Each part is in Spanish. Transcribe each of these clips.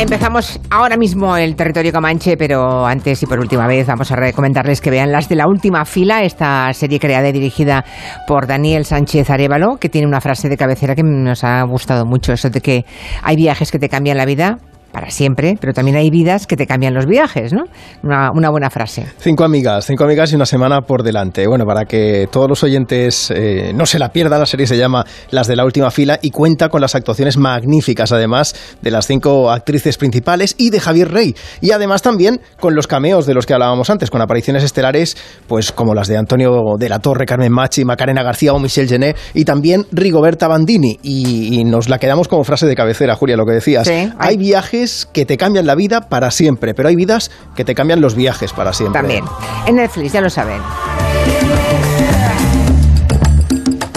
Empezamos ahora mismo el territorio Comanche, pero antes y por última vez vamos a recomendarles que vean las de la última fila, esta serie creada y dirigida por Daniel Sánchez Arevalo, que tiene una frase de cabecera que nos ha gustado mucho, eso de que hay viajes que te cambian la vida, para siempre, pero también hay vidas que te cambian los viajes, ¿no? Una, una buena frase. Cinco amigas, cinco amigas y una semana por delante. Bueno, para que todos los oyentes eh, no se la pierdan, la serie se llama Las de la última fila y cuenta con las actuaciones magníficas, además de las cinco actrices principales y de Javier Rey. Y además también con los cameos de los que hablábamos antes, con apariciones estelares, pues como las de Antonio de la Torre, Carmen Machi, Macarena García o Michelle Gené y también Rigoberta Bandini. Y, y nos la quedamos como frase de cabecera, Julia, lo que decías. Sí, hay, hay- viajes que te cambian la vida para siempre, pero hay vidas que te cambian los viajes para siempre. También. En Netflix, ya lo saben.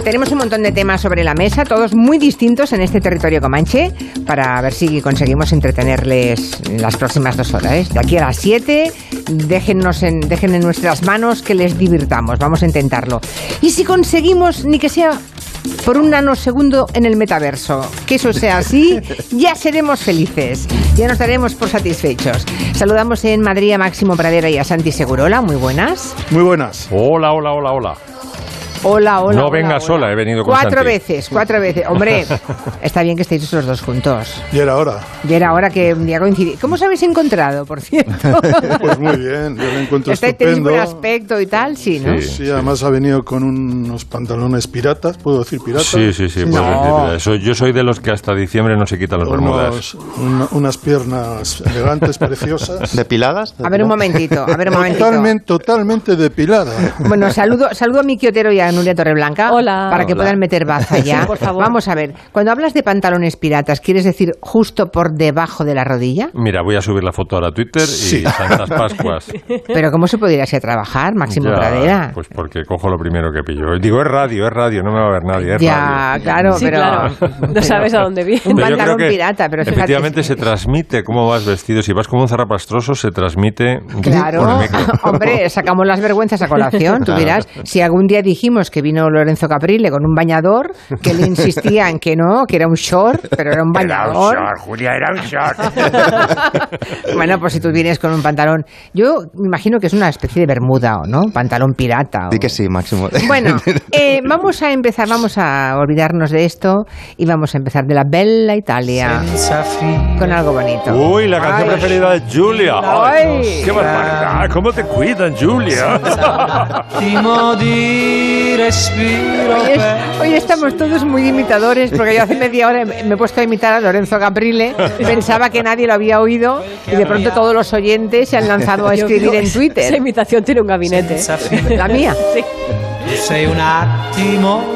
Tenemos un montón de temas sobre la mesa, todos muy distintos en este territorio comanche, para ver si conseguimos entretenerles en las próximas dos horas. De aquí a las 7, déjennos en, dejen en nuestras manos que les divirtamos. Vamos a intentarlo. Y si conseguimos, ni que sea por un nanosegundo en el metaverso, que eso sea así, ya seremos felices. Ya nos daremos por satisfechos. Saludamos en Madrid a Máximo Pradera y a Santi Segurola. Muy buenas. Muy buenas. Hola, hola, hola, hola. Hola, hola. No hola, venga hola. sola, he venido con Cuatro Santi. veces, cuatro veces. Hombre, está bien que estéis los dos juntos. Y era hora. Y era hora que un día coincidí. ¿Cómo os habéis encontrado, por cierto? Pues muy bien, yo me encuentro estupendo. buen aspecto y tal, sí, ¿no? Sí. Sí, además ha venido con unos pantalones piratas, ¿puedo decir piratas? Sí, sí, sí. puedes No. decir eso. Yo soy de los que hasta diciembre no se quitan los bermudas. Una- unas piernas elegantes, preciosas. ¿Depiladas? A ver un momentito, a ver un momentito. Totalmente, totalmente depilada. Bueno, saludo, saludo a Miki Otero y a Nuria Torreblanca. Hola. Para que Hola. puedan meter baza ya. Sí, por favor. Vamos a ver, cuando hablas de pantalones piratas, ¿quieres decir justo por debajo de la rodilla? Mira, voy a subir la foto ahora a Twitter y Santas Pascuas. Pero ¿cómo se podría ir a trabajar, Máximo Ya, Pradera? Pues porque cojo lo primero que pillo. Digo, es radio, es radio, no me va a ver nadie, es ya, radio. claro, Sí, pero... claro. No sabes a dónde viene. Un pantalón que pirata, pero fíjate. efectivamente se transmite cómo vas vestido. Si vas como un zarrapastroso, se transmite por el Claro, micro. hombre, sacamos las vergüenzas a colación. Tú dirás, si algún día dijimos que vino Lorenzo Caprile con un bañador, que le insistía en que no, que era un short, pero era un bañador. Julia, era un short. bueno, pues si tú vienes con un pantalón, yo me imagino que es una especie de bermuda, ¿o no? Pantalón pirata. o- Di que sí, Máximo. Bueno, eh, vamos a empezar, vamos a olvidarnos de esto y vamos a empezar de la Bella Italia con algo bonito. Uy, la canción Ay. preferida de Julia. Ay, Ay. ¡Qué barbaridad! ¿Cómo te cuidan, Julia? Hoy, es- hoy estamos todos muy imitadores porque yo hace media hora me he puesto a imitar a Lorenzo Caprile, pensaba que nadie lo había oído y de pronto todos los oyentes se han lanzado a escribir en que Esa Twitter. imitación tiene un gabinete. La mía.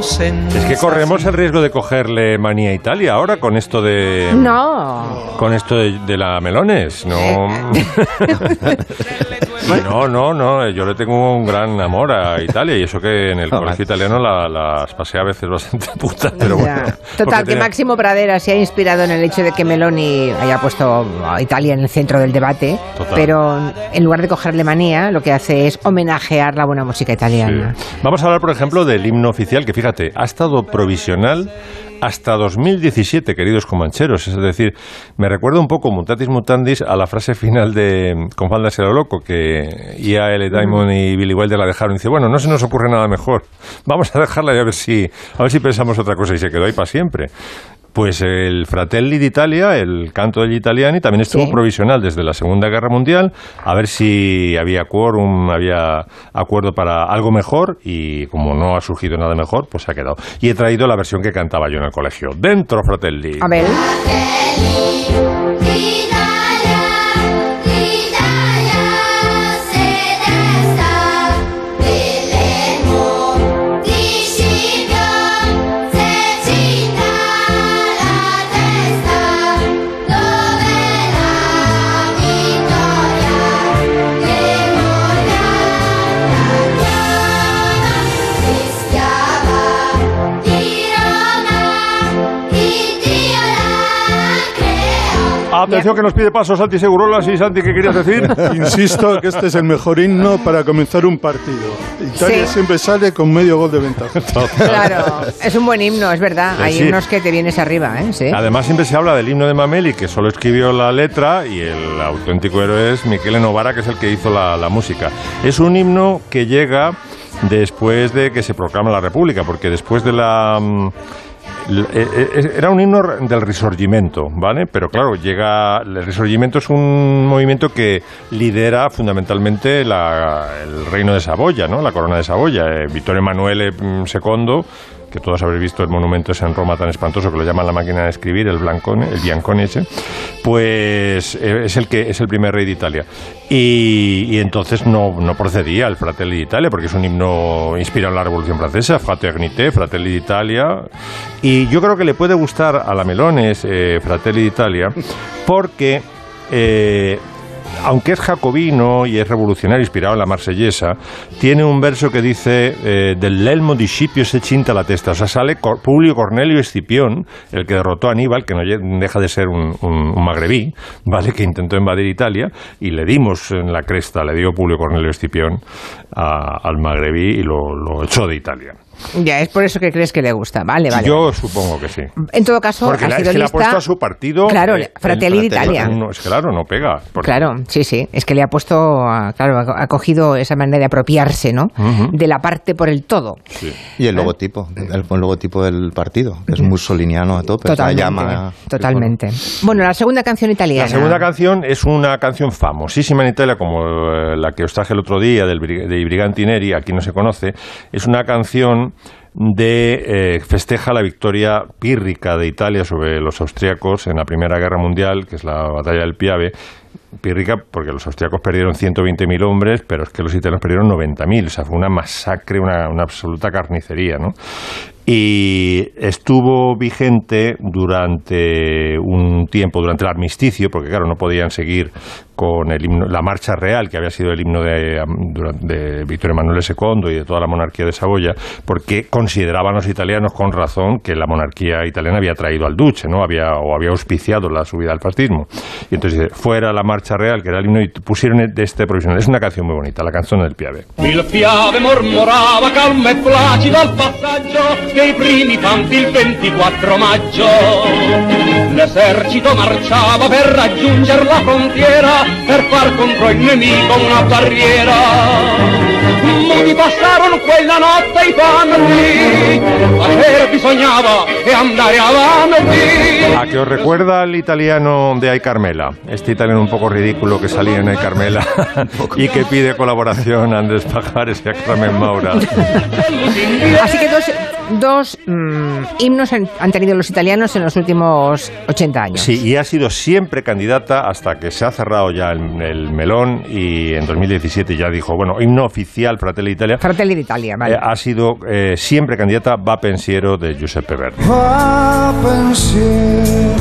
senza Es que corremos el riesgo de cogerle manía a Italia ahora con esto de... No. Con esto de, de la melones, no. no, no, no. Yo le tengo un gran amor a Italia y eso que en el colegio italiano la- las pasé a veces bastante putas, pero bueno. Total, que tenía- Máximo Pradera se ha inspirado en el hecho de que Meloni haya puesto a Italia en el centro del debate, Total. pero en lugar de cogerle manía, lo que hace es homenajear la buena música italiana. Sí. Vamos a hablar, por ejemplo, del himno oficial, que fíjate, ha estado provisional hasta 2017, queridos comancheros. Es decir, me recuerda un poco, mutatis mutandis, a la frase final de Con falda será loco, que I.A.L. Diamond y Billy Wilder la dejaron. Y dice, bueno, no se nos ocurre nada mejor. Vamos a dejarla y a ver si, a ver si pensamos otra cosa. Y se quedó ahí para siempre. Pues el Fratelli d'Italia, el canto degli italiani, también estuvo Sí. provisional desde la Segunda Guerra Mundial, a ver si había quórum, había acuerdo para algo mejor, y como no ha surgido nada mejor, pues se ha quedado. Y he traído la versión que cantaba yo en el colegio. Dentro, Fratelli. A ver, L'Italia, Atención que nos pide paso Santi Segurola. Sí, Santi, ¿qué querías decir? Insisto que este es el mejor himno para comenzar un partido. Italia Sí. siempre sale con medio gol de ventaja. Claro, es un buen himno, es verdad. Sí, Hay sí. unos que te vienes arriba, ¿eh? Sí. Además siempre se habla del himno de Mameli, que solo escribió la letra, y el auténtico héroe es Michele Novara, que es el que hizo la, la música. Es un himno que llega después de que se proclama la República, porque después de la... mm, eh, eh, Era un himno del Risorgimento, ¿vale? Pero claro, llega. El Risorgimento es un movimiento que lidera fundamentalmente la- el reino de Saboya, ¿no? La corona de Saboya. Eh, Vittorio Emanuele mm, II, que todos habréis visto el monumento ese en Roma tan espantoso que lo llaman la máquina de escribir, el Blancone, el Biancone ese, pues eh, es el que es el primer rey de Italia. Y, entonces no, no procedía el Fratelli d'Italia, porque es un himno inspirado en la Revolución Francesa, Fraternité, Fratelli d'Italia. Y yo creo que le puede gustar a la Melones eh, Fratelli d'Italia, porque eh, aunque es jacobino y es revolucionario, inspirado en la marsellesa, tiene un verso que dice eh, del Lelmo di Scipio se cinta la testa. O sea, sale Cor- Publio Cornelio Escipión, el que derrotó a Aníbal, que no deja de ser un, magrebí, ¿vale? que intentó invadir Italia, y le dimos en la cresta, le dio Publio Cornelio Escipión a- al magrebí y lo echó de Italia. Ya, es por eso que crees que le gusta. Vale, vale. Yo supongo que sí. En todo caso, Porque ha es sido que le ha lista... puesto a su partido. Claro, eh, Fratelli el- d'Italia. No, es claro, no pega. porque- Claro, sí, sí. Es que le ha puesto, a- claro, ha cogido esa manera de apropiarse, ¿no? De la parte por el todo. Y el logotipo, el, el logotipo del partido, que es mussoliniano a tope. Totalmente. La llama, totalmente. Bueno, la segunda canción italiana. La segunda canción es una canción famosísima en Italia, como eh, la que os traje el otro día del, Bri- de I Briganti Neri, aquí no se conoce. Es una canción de eh, festeja la victoria pírrica de Italia sobre los austriacos en la Primera Guerra Mundial, que es la batalla del Piave. Pírrica porque los austriacos perdieron 120.000 hombres, pero es que los italianos perdieron 90.000. O sea, fue una masacre, una, una absoluta carnicería, ¿no? Y estuvo vigente durante un tiempo, durante el armisticio, porque claro, no podían seguir con el himno, la marcha real, que había sido el himno de, de Vittorio Emanuele II y de toda la monarquía de Saboya, porque consideraban los italianos con razón que la monarquía italiana había traído al duce, ¿no? Había, o había auspiciado la subida al fascismo. Y entonces, fuera la marcha real, que era el himno, y pusieron de este provisional. Es una canción muy bonita, la canción del Piave. Piave calmo e placido al dei primi fanti il 24 maggio. L'esercito marciava per raggiungere la frontiera, per far contro il nemico una barriera. Molti passarono quella notte i panni, facere bisognava e andare avanti. A que os recuerda al italiano de Ay Carmela, este italiano un poco ridículo que salía en Ay Carmela y que pide colaboración a Andrés Pajares y a Carmen Maura. Así que dos, dos mm, himnos han, han tenido los italianos en los últimos 80 años. Sí, y ha sido siempre candidata hasta que se ha cerrado ya el, el melón y en 2017 ya dijo, bueno, himno oficial Fratelli Italia. Fratelli d'Italia, vale. eh, ha sido eh, siempre candidata Va Pensiero de Giuseppe Verdi. Va pensiero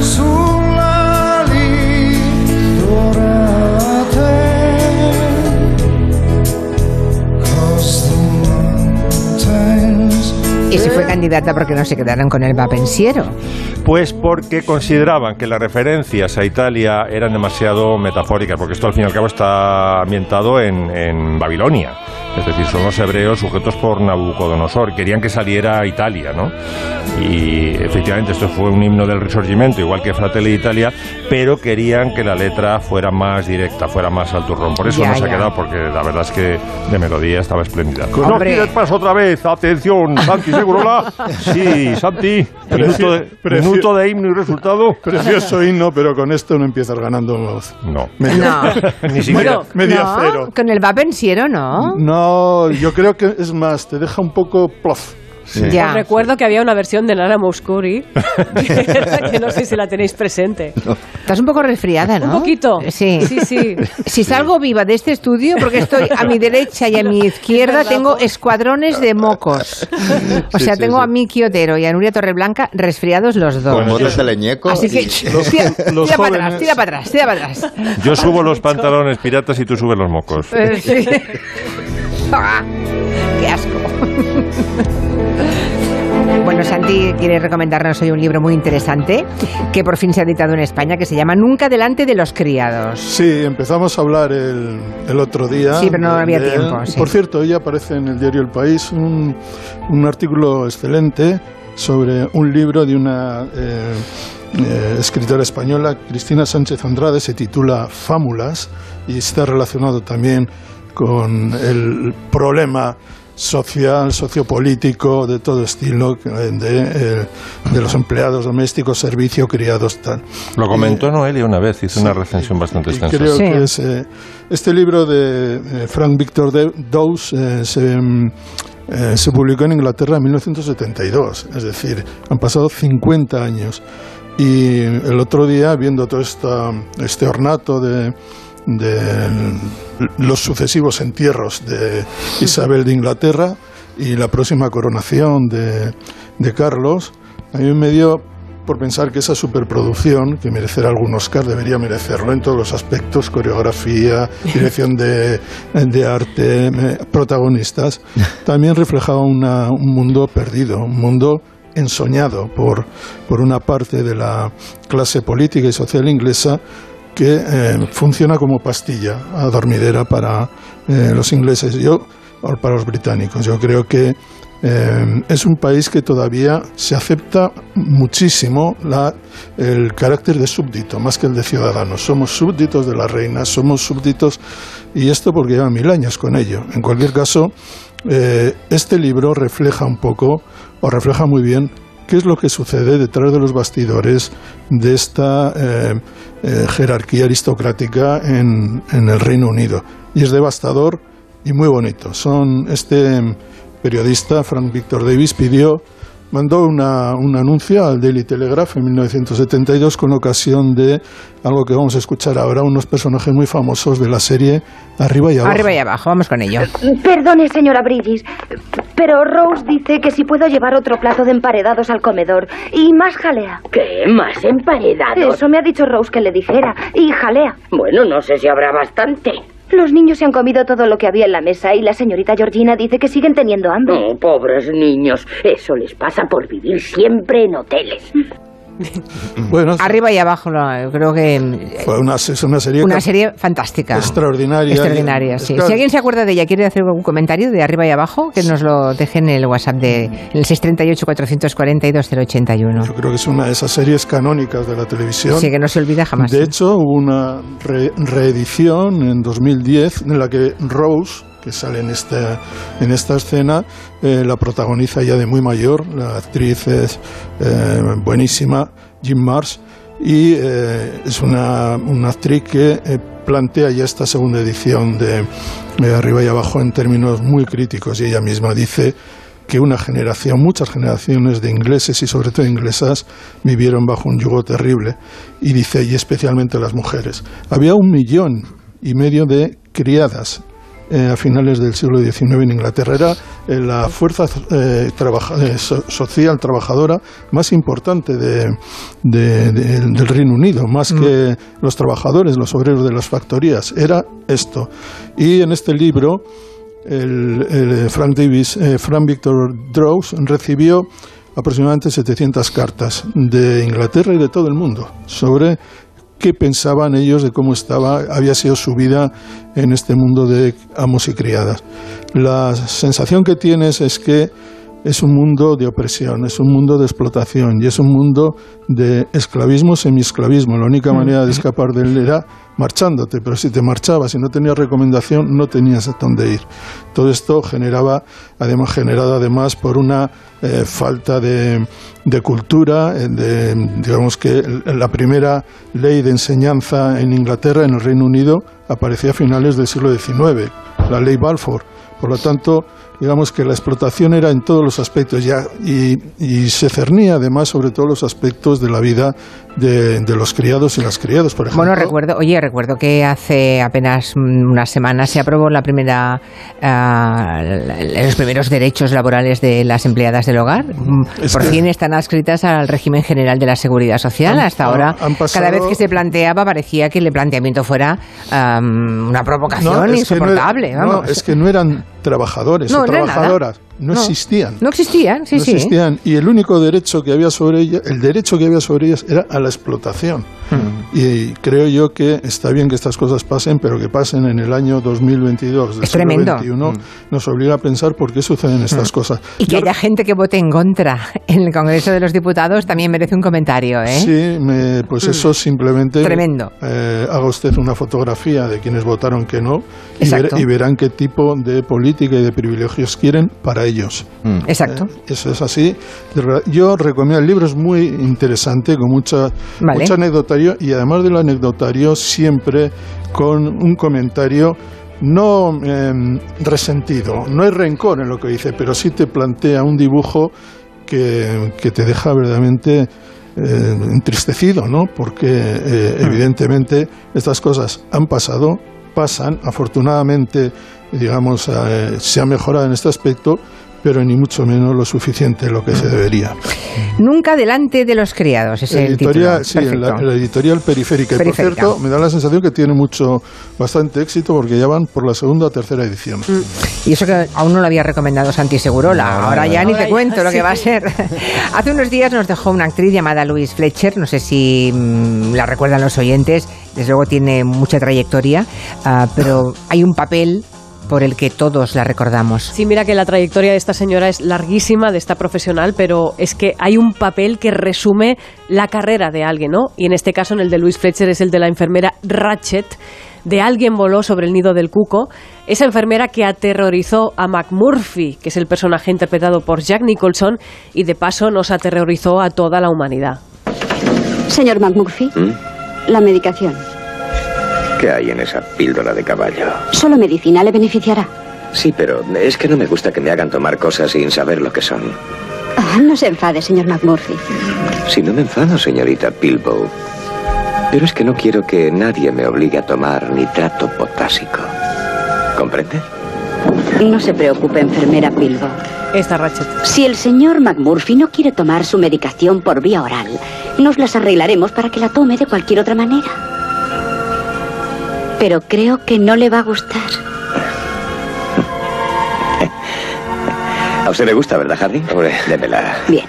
sulla Y si fue candidata porque no se quedaron con el vapensiero. Pues porque consideraban que las referencias a Italia eran demasiado metafóricas, porque esto al fin y al cabo está ambientado en, en Babilonia. Es decir, son los hebreos sujetos por Nabucodonosor. Querían que saliera Italia, ¿no? Y efectivamente esto fue un himno del Risorgimento, igual que Fratelli d'Italia, pero querían que la letra fuera más directa, fuera más al turrón. Por eso Ya, no se ha quedado, porque la verdad es que de melodía estaba espléndida. No tires paso otra vez, atención, Santi Segurola. Sí, Santi, minuto de, Prefi- minuto de himno y resultado. Precioso himno, pero con esto no empiezas ganando No. medio, No. Ni siquiera. Bueno, medio no, cero. Con el vapensiero, ¿no? No, yo creo que es más, te deja un poco plof. Ya. Os recuerdo que había una versión de Nana Mouskouri que no sé si la tenéis presente. Estás un poco resfriada, ¿no? Un poquito. Sí. Sí, sí. Si salgo viva de este estudio, porque estoy a mi derecha y a mi izquierda, tengo escuadrones de mocos. O Sí, sea, sí, tengo sí. a Miki Otero y a Nuria Torreblanca resfriados los dos. con de leñeco. Así que y- tira, los tira para atrás, tira para atrás, tira para atrás. Yo subo los pantalones piratas y tú subes los mocos. Eh, sí. Ah, ¡Qué asco! Bueno, Santi quiere recomendarnos hoy un libro muy interesante que por fin se ha editado en España que se llama Nunca delante de los criados. Sí, empezamos a hablar el, el otro día. Sí, pero no había de tiempo, sí. Por cierto, hoy aparece en el diario El País un, un artículo excelente sobre un libro de una eh, eh, escritora española, Cristina Sánchez Andrade, se titula Fámulas y está relacionado también con el problema social, sociopolítico, de todo estilo, eh, de, eh, de los empleados domésticos, servicio, criados, tal. Lo comentó Noelia una vez, hizo una recensión bastante Y extensa. creo Sí. que es, eh, este libro de eh, Frank Victor De- Dawes eh, se, mm, eh, se publicó en Inglaterra en 1972, es decir, han pasado 50 años. Y el otro día, viendo todo esta, este ornato de, de los sucesivos entierros de Isabel de Inglaterra y la próxima coronación de, de Carlos, a mí me dio por pensar que esa superproducción, que merecerá algún Oscar, debería merecerlo en todos los aspectos, coreografía, dirección de, de arte, protagonistas, también reflejaba una- un mundo perdido, un mundo ensoñado por, por una parte de la clase política y social inglesa que eh, funciona como pastilla adormidera para eh, los ingleses yo, o para los británicos. Yo creo que eh, es un país que todavía se acepta muchísimo la- el carácter de súbdito, más que el de ciudadano. Somos súbditos de la reina, somos súbditos, y esto porque llevan mil años con ello. En cualquier caso, este libro refleja un poco, o refleja muy bien, qué es lo que sucede detrás de los bastidores de esta eh, eh, jerarquía aristocrática en, en el Reino Unido. Y es devastador y muy bonito. Son este periodista, Frank Victor Davis, pidió, mandó una- un anuncio al Daily Telegraph en 1972 con ocasión de algo que vamos a escuchar ahora, unos personajes muy famosos de la serie Arriba y Abajo. Arriba y abajo, vamos con ello. Perdone, señora Bridges, pero Rose dice que si puedo llevar otro plato de emparedados al comedor y más jalea. ¿Qué? ¿Más emparedados? Eso me ha dicho Rose que le dijera. Y jalea. Bueno, no sé si habrá bastante. Los niños se han comido todo lo que había en la mesa y la señorita Georgina dice que siguen teniendo hambre. Oh, pobres niños. Eso les pasa por vivir siempre en hoteles. Bueno, Arriba y abajo, no, creo que fue una, es una serie una serie fantástica. extraordinaria. Extraordinaria, sí. Claro, Si alguien se acuerda de ella, quiere hacer algún comentario de arriba y abajo, que nos lo deje en el WhatsApp de en el 638 442 081. Yo creo que es una de esas series canónicas de la televisión. Sí, que no se olvida jamás. De hecho, hubo una re- reedición en 2010 en la que Rose, que sale en esta, en esta escena, eh, la protagoniza ya de muy mayor. La actriz es eh, buenísima, Jim Marsh, y eh, es una, una actriz que plantea ya esta segunda edición de, de Arriba y Abajo en términos muy críticos y ella misma dice que una generación, muchas generaciones de ingleses y sobre todo inglesas vivieron bajo un yugo terrible y dice, y especialmente las mujeres. Había un millón y medio de criadas eh, a finales del siglo XIX en Inglaterra. Era eh, la fuerza eh, trabaja- so- social trabajadora más importante de- de- de- del Reino Unido, más que los trabajadores, los obreros de las factorías. Era esto. Y en este libro el, el Frank Davis, Frank Victor Draws recibió aproximadamente 700 cartas de Inglaterra y de todo el mundo sobre qué pensaban ellos de cómo estaba, había sido su vida en este mundo de amos y criadas. La sensación que tienes es que es un mundo de opresión, es un mundo de explotación y es un mundo de esclavismo, semiesclavismo. La única manera de escapar de él era marchándote, pero si te marchabas y no tenías recomendación, no tenías a dónde ir. Todo esto generaba, además, generado además por una eh, falta de, de cultura, eh, de, digamos que la primera ley de enseñanza en Inglaterra, en el Reino Unido, apareció a finales del siglo XIX, la ley Balfour. Por lo tanto, digamos que la explotación era en todos los aspectos ya y, y se cernía además sobre todos los aspectos de la vida de, de los criados y las criadas, por ejemplo. Bueno, recuerdo, oye, recuerdo que hace apenas mm, unas semanas se aprobó la primera, ah, los primeros derechos laborales de las empleadas del hogar. Mm, Es Por fin están adscritas al régimen general de la seguridad social. Han- Hasta ahora, han pasado- cada vez que se planteaba, parecía que el planteamiento fuera una provocación No, que no insoportable. no, vamos. es que no eran trabajadores No, o trabajadoras. No, No. existían. No existían, sí, no sí. existían. Y el único derecho que había sobre ellas, el derecho que había sobre ellas era a la explotación. Hmm. Y creo yo que está bien que estas cosas pasen, pero que pasen en el año 2022 del Es siglo tremendo. XXI, Mm. nos obliga a pensar por qué suceden estas Mm. cosas. Y que haya gente que vote en contra en el Congreso de los Diputados también merece un comentario, ¿eh? Sí, me- pues Mm. eso simplemente. Tremendo. eh, haga usted una fotografía de quienes votaron que no y, ver- y verán qué tipo de política y de privilegios quieren para ellos. Exacto. Eh, eso es así. De Yo recomiendo el libro, es muy interesante, con mucha, Vale. mucho anecdotario y además del anecdotario, siempre con un comentario no eh, resentido. No hay rencor en lo que dice, pero sí te plantea un dibujo que, que te deja verdaderamente eh, entristecido, ¿no? Porque eh, evidentemente estas cosas han pasado, pasan, afortunadamente, digamos, eh, se ha mejorado en este aspecto, pero ni mucho menos lo suficiente lo que se debería. Nunca delante de los criados, es el editorial, título. sí, la, Perfecto. la editorial periférica. Y por Periférica. cierto, me da la sensación que tiene mucho, bastante éxito porque ya van por la segunda o tercera edición. Y eso que aún no lo había recomendado Santi Segurola. Ahora ya ni Ahora te ya, cuento lo que sí. va a ser. Hace unos días nos dejó una actriz llamada Louise Fletcher. No sé si mm, la recuerdan los oyentes. Desde luego tiene mucha trayectoria. ah, pero hay un papel por el que todos la recordamos. Sí, mira que la trayectoria de esta señora es larguísima, de esta profesional, pero es que hay un papel que resume la carrera de alguien, ¿no? Y en este caso, en el de Louis Fletcher, es el de la enfermera Ratchet, de Alguien voló sobre el nido del cuco, esa enfermera que aterrorizó a McMurphy, que es el personaje interpretado por Jack Nicholson, y de paso nos aterrorizó a toda la humanidad. Señor McMurphy, la medicación. ¿Qué hay en esa píldora de caballo? Solo medicina le beneficiará. Sí, pero es que no me gusta que me hagan tomar cosas sin saber lo que son. Ah, no se enfade, señor McMurphy. Si no me enfado, señorita Pilbow. Pero es que no quiero que nadie me obligue a tomar nitrato potásico. ¿Comprende? No se preocupe, enfermera Pilbo. Esta Ratchet. Si el señor McMurphy no quiere tomar su medicación por vía oral, nos las arreglaremos para que la tome de cualquier otra manera. Pero creo que no le va a gustar. A usted le gusta, ¿verdad, Harry? Hombre, démela. Bien.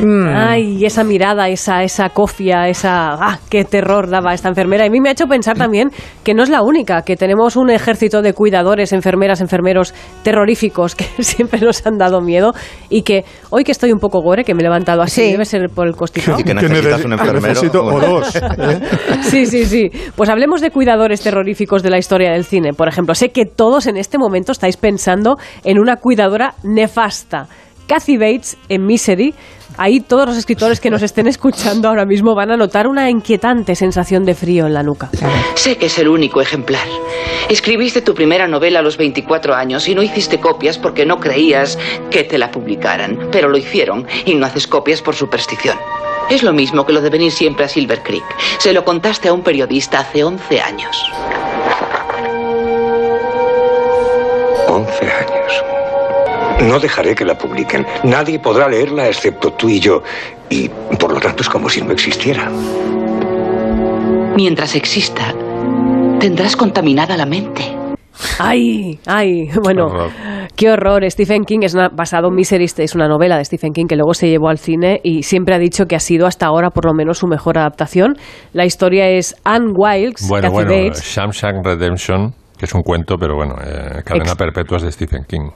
Ay, esa mirada, esa, esa cofia, esa... ¡Ah, qué terror daba esta enfermera! Y a mí me ha hecho pensar también que no es la única, que tenemos un ejército de cuidadores, enfermeras, enfermeros terroríficos que siempre nos han dado miedo y que hoy que estoy un poco gore, que me he levantado así, debe ser por el constipado. Y que necesitas un enfermero. necesito o dos. Sí, sí, sí. Pues hablemos de cuidadores terroríficos de la historia del cine. Por ejemplo, sé que todos en este momento estáis pensando en una cuidadora nefasta. Kathy Bates en Misery. Ahí todos los escritores que nos estén escuchando ahora mismo van a notar una inquietante sensación de frío en la nuca. Sé que es el único ejemplar. Escribiste tu primera novela a los 24 años y no hiciste copias porque no creías que te la publicaran, pero lo hicieron y no haces copias por superstición. Es lo mismo que lo de venir siempre a Silver Creek. Se lo contaste a un periodista hace 11 años. 11 años. No dejaré que la publiquen. Nadie podrá leerla excepto tú y yo. Y por lo tanto es como si no existiera. Mientras exista, tendrás contaminada la mente. Ay, ay, bueno, qué horror. Stephen King es una, basado en Misery, es una novela de Stephen King que luego se llevó al cine y siempre ha dicho que ha sido hasta ahora por lo menos su mejor adaptación. La historia es Anne Wilkes, Bueno, Kathy bueno, Bates. Shawshank Redemption, que es un cuento, pero bueno, eh, cadena Ex- perpetua es de Stephen King.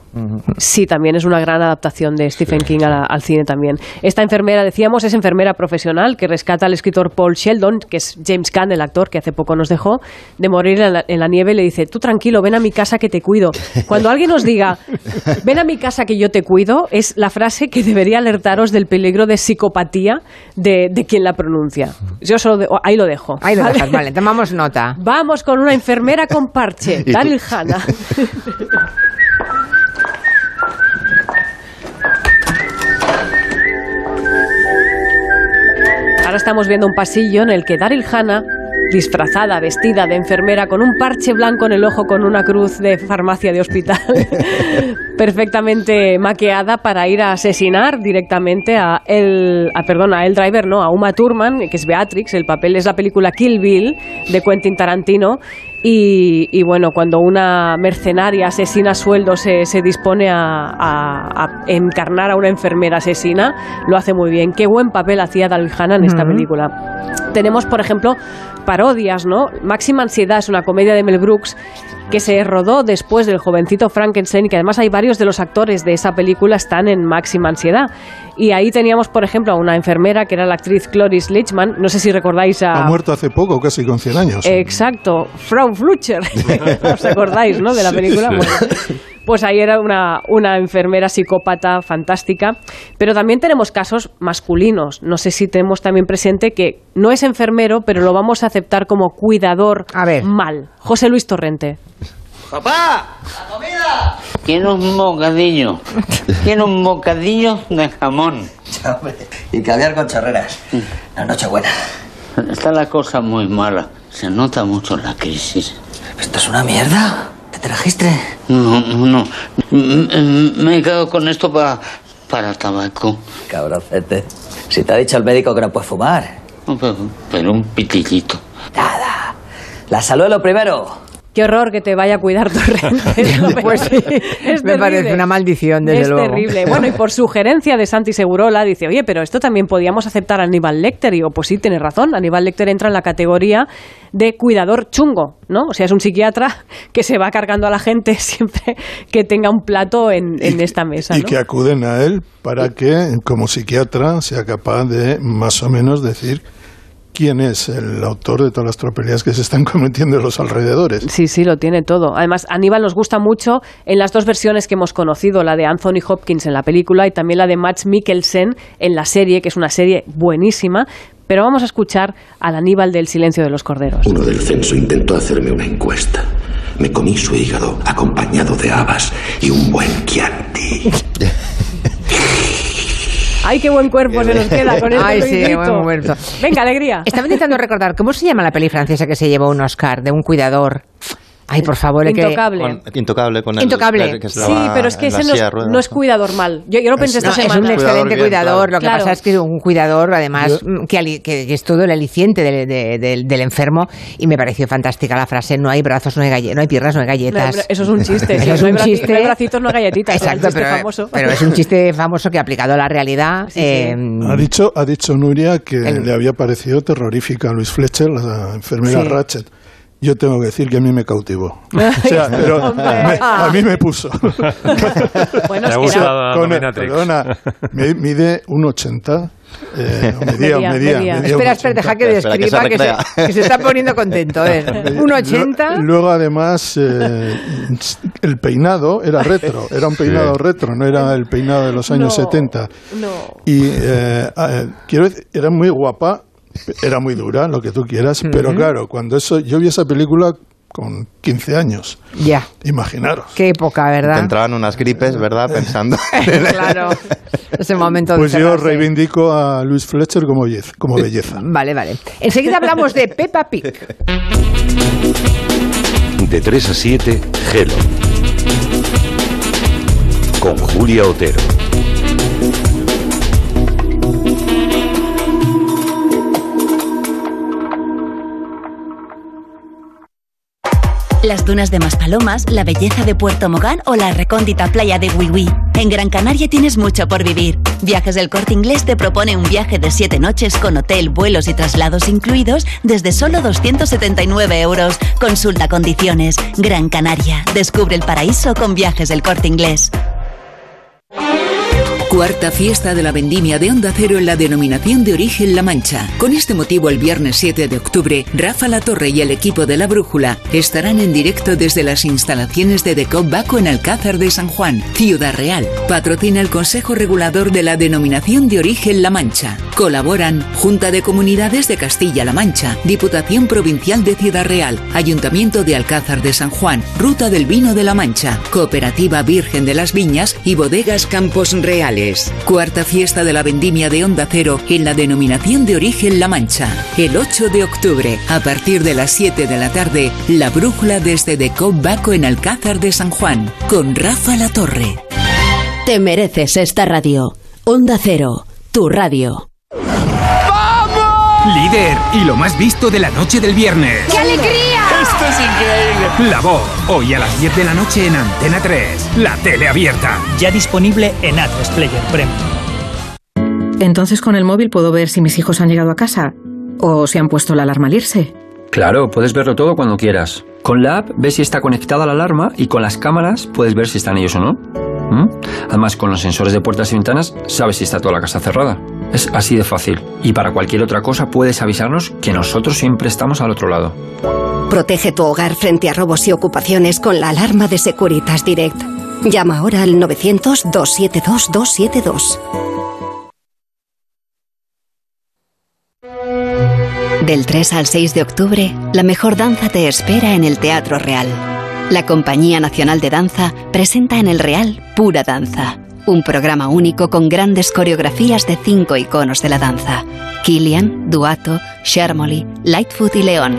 Sí, también es una gran adaptación de Stephen King la- al cine también. Esta enfermera, decíamos, es enfermera profesional que rescata al escritor Paul Sheldon, que es James Caan, el actor que hace poco nos dejó, de morir en la, en la nieve y le dice, tú tranquilo, ven a mi casa que te cuido. Cuando alguien os diga, ven a mi casa que yo te cuido, es la frase que debería alertaros del peligro de psicopatía de, de quien la pronuncia. Yo solo de- ahí lo dejo. Ahí lo ¿vale? dejas, vale, tomamos nota. Vamos con una enfermera con parche. Daryl Hannah. Ahora estamos viendo un pasillo en el que Daryl Hannah, disfrazada, vestida de enfermera, con un parche blanco en el ojo, con una cruz de farmacia de hospital, perfectamente maqueada para ir a asesinar directamente a el, a, perdón, a el driver, no, a Uma Thurman, que es Beatrix. El papel es la película Kill Bill de Quentin Tarantino. Y, y bueno, cuando una mercenaria asesina a sueldo se, se dispone a, a- a encarnar a una enfermera asesina, lo hace muy bien. Qué buen papel hacía Daryl Hannah en esta película. Tenemos, por ejemplo, parodias, ¿no? Máxima Ansiedad es una comedia de Mel Brooks que se rodó después del jovencito Frankenstein y que además hay varios de los actores de esa película están en Máxima Ansiedad. Y ahí teníamos, por ejemplo, a una enfermera que era la actriz Cloris Leachman. No sé si recordáis a... Ha muerto hace poco, casi con 100 años. Exacto, Frau Flucher. ¿Os acordáis, no? De la película. sí. Bueno, pues ahí era una, una enfermera psicópata fantástica. Pero también tenemos casos masculinos. No sé si tenemos también presente que no es enfermero, pero lo vamos a aceptar como cuidador mal. José Luis Torrente. ¡Papá! Quiero un bocadillo. Quiero un bocadillo de jamón. Y caviar con chorreras. La noche buena. Está la cosa muy mala. Se nota mucho la crisis. ¿Esto es una mierda? ¿Qué te trajiste? No, no, no. M- m- Me he quedado con esto pa- para tabaco. Cabroncete. Si te ha dicho el médico que no puedes fumar. Pero, pero un pitillito. La salud es lo primero. Qué horror que te vaya a cuidar Torrente. Es lo Pues sí, Es me terrible. parece una maldición, desde es luego. terrible. Bueno, y por sugerencia de Santi Segurola, dice, oye, pero esto también podíamos aceptar a Aníbal Lecter. Y digo, pues sí, tienes razón. Aníbal Lecter entra en la categoría de cuidador chungo, ¿no? O sea, es un psiquiatra que se va cargando a la gente siempre que tenga un plato en, en esta mesa, y ¿no? que acuden a él para que, como psiquiatra, sea capaz de más o menos decir quién es el autor de todas las tropelías que se están cometiendo en los alrededores. Sí, sí, lo tiene todo. Además, Aníbal nos gusta mucho en las dos versiones que hemos conocido, la de Anthony Hopkins en la película y también la de Max Mikkelsen en la serie, que es una serie buenísima. Pero vamos a escuchar al Aníbal del Silencio de los Corderos. Uno del censo intentó hacerme una encuesta. Me comí su hígado acompañado de habas y un buen Chianti. ¡Ay, qué buen cuerpo se nos queda con este Ay, sí, Luisito! buen muerto. Venga, alegría. Estaba intentando recordar, ¿cómo se llama la peli francesa que se llevó un Oscar de un cuidador? Ay, por favor, es que- Intocable. Con- intocable con el Intocable. que Sí, pero es que ese no es, ruedas, no es cuidador mal. Yo, yo lo pensé esta No, semana. Es un excelente bien, cuidador. claro. Lo que Claro. pasa es que es un cuidador, además, mm, que, ali- que es todo el aliciente del, de- del- del enfermo. Y me pareció fantástica la frase: no hay brazos, no hay, galle- no hay piernas, no hay No, galletas. eso es un chiste. Eso es no hay un chiste. no hay bracitos, no hay galletitas. es un Exacto, chiste pero, famoso. pero es un chiste famoso que aplicado a la realidad. eh, Ha dicho, ha dicho Nuria que le había parecido terrorífica a Luis Fletcher, la enfermera Sí. Ratchet. Yo tengo que decir que a mí me cautivó. O sea, pero me- a mí me puso. Bueno, ¿Te ha es que gustado era- la Con- perdona, me- mide un 80. Eh, medía, Medía, medía, medía. medía Espera, espera, deja 80. que Espera, que se describa que se, que se está poniendo contento. ¿eh? Un 80. Lu- Luego, además, eh, el peinado era retro, era un peinado Sí. retro, no era el peinado de los años No, 70. No. Y eh, eh, quiero decir, era muy guapa, era muy dura, lo que tú quieras, pero claro, cuando eso, yo vi esa película con 15 años, Ya, imaginaros. qué época, Te ¿verdad? entraban unas gripes, ¿verdad? Pensando. claro, ese momento de Pues yo reivindico a Luis Fletcher como belleza. Como belleza. Vale, vale. Enseguida hablamos de Peppa Pig. De 3 a 7, Gelo. Con Julia Otero. Las dunas de Maspalomas, la belleza de Puerto Mogán o la recóndita playa de Wiwi. En Gran Canaria tienes mucho por vivir. Viajes del Corte Inglés te propone un viaje de 7 noches con hotel, vuelos y traslados incluidos desde solo 279 euros. Consulta condiciones. Gran Canaria. Descubre el paraíso con Viajes del Corte Inglés. Cuarta fiesta de la vendimia de Onda Cero en la denominación de origen La Mancha. Con este motivo, el viernes 7 de octubre, Rafa La Torre y el equipo de La Brújula estarán en directo desde las instalaciones de Decop Baco en Alcázar de San Juan, Ciudad Real. Patrocina el Consejo Regulador de la denominación de origen La Mancha. Colaboran Junta de Comunidades de Castilla-La Mancha, Diputación Provincial de Ciudad Real, Ayuntamiento de Alcázar de San Juan, Ruta del Vino de La Mancha, Cooperativa Virgen de las Viñas y Bodegas Campos Reales. Cuarta fiesta de la vendimia de Onda Cero en la denominación de origen La Mancha. El 8 de octubre, a partir de las 7 de la tarde, la brújula desde Decop Baco en Alcázar de San Juan, con Rafa La Torre. Te mereces esta radio. Onda Cero, tu radio. Líder y lo más visto de la noche del viernes. ¡Qué alegría! Esto es increíble. La voz, hoy a las 10 de la noche en Antena 3. La tele abierta. Ya disponible en A3 Player Premium. Entonces con el móvil puedo ver si mis hijos han llegado a casa o si han puesto la alarma al irse. Claro, puedes verlo todo cuando quieras. Con la app ves si está conectada la alarma y con las cámaras puedes ver si están ellos o no. ¿Mm? Además, con los sensores de puertas y ventanas sabes si está toda la casa cerrada. Es así de fácil. Y para cualquier otra cosa puedes avisarnos que nosotros siempre estamos al otro lado. Protege tu hogar frente a robos y ocupaciones con la alarma de Securitas Direct. Llama ahora al 900-272-272. Del 3 al 6 de octubre, la mejor danza te espera en el Teatro Real. La Compañía Nacional de Danza presenta en el Real Pura Danza, un programa único con grandes coreografías de cinco iconos de la danza: Kilian, Duato, Shermolly, Lightfoot y León.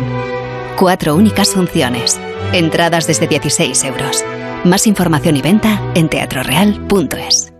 Cuatro únicas funciones. Entradas desde 16 euros. Más información y venta en teatroreal.es.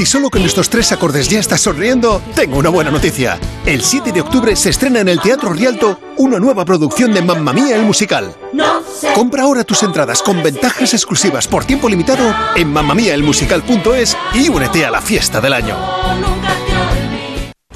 Si solo con estos tres acordes ya estás sonriendo, tengo una buena noticia. El 7 de octubre se estrena en el Teatro Rialto una nueva producción de Mamma Mía el musical. Compra ahora tus entradas con ventajas exclusivas por tiempo limitado en mamamíaelmusical.es y únete a la fiesta del año.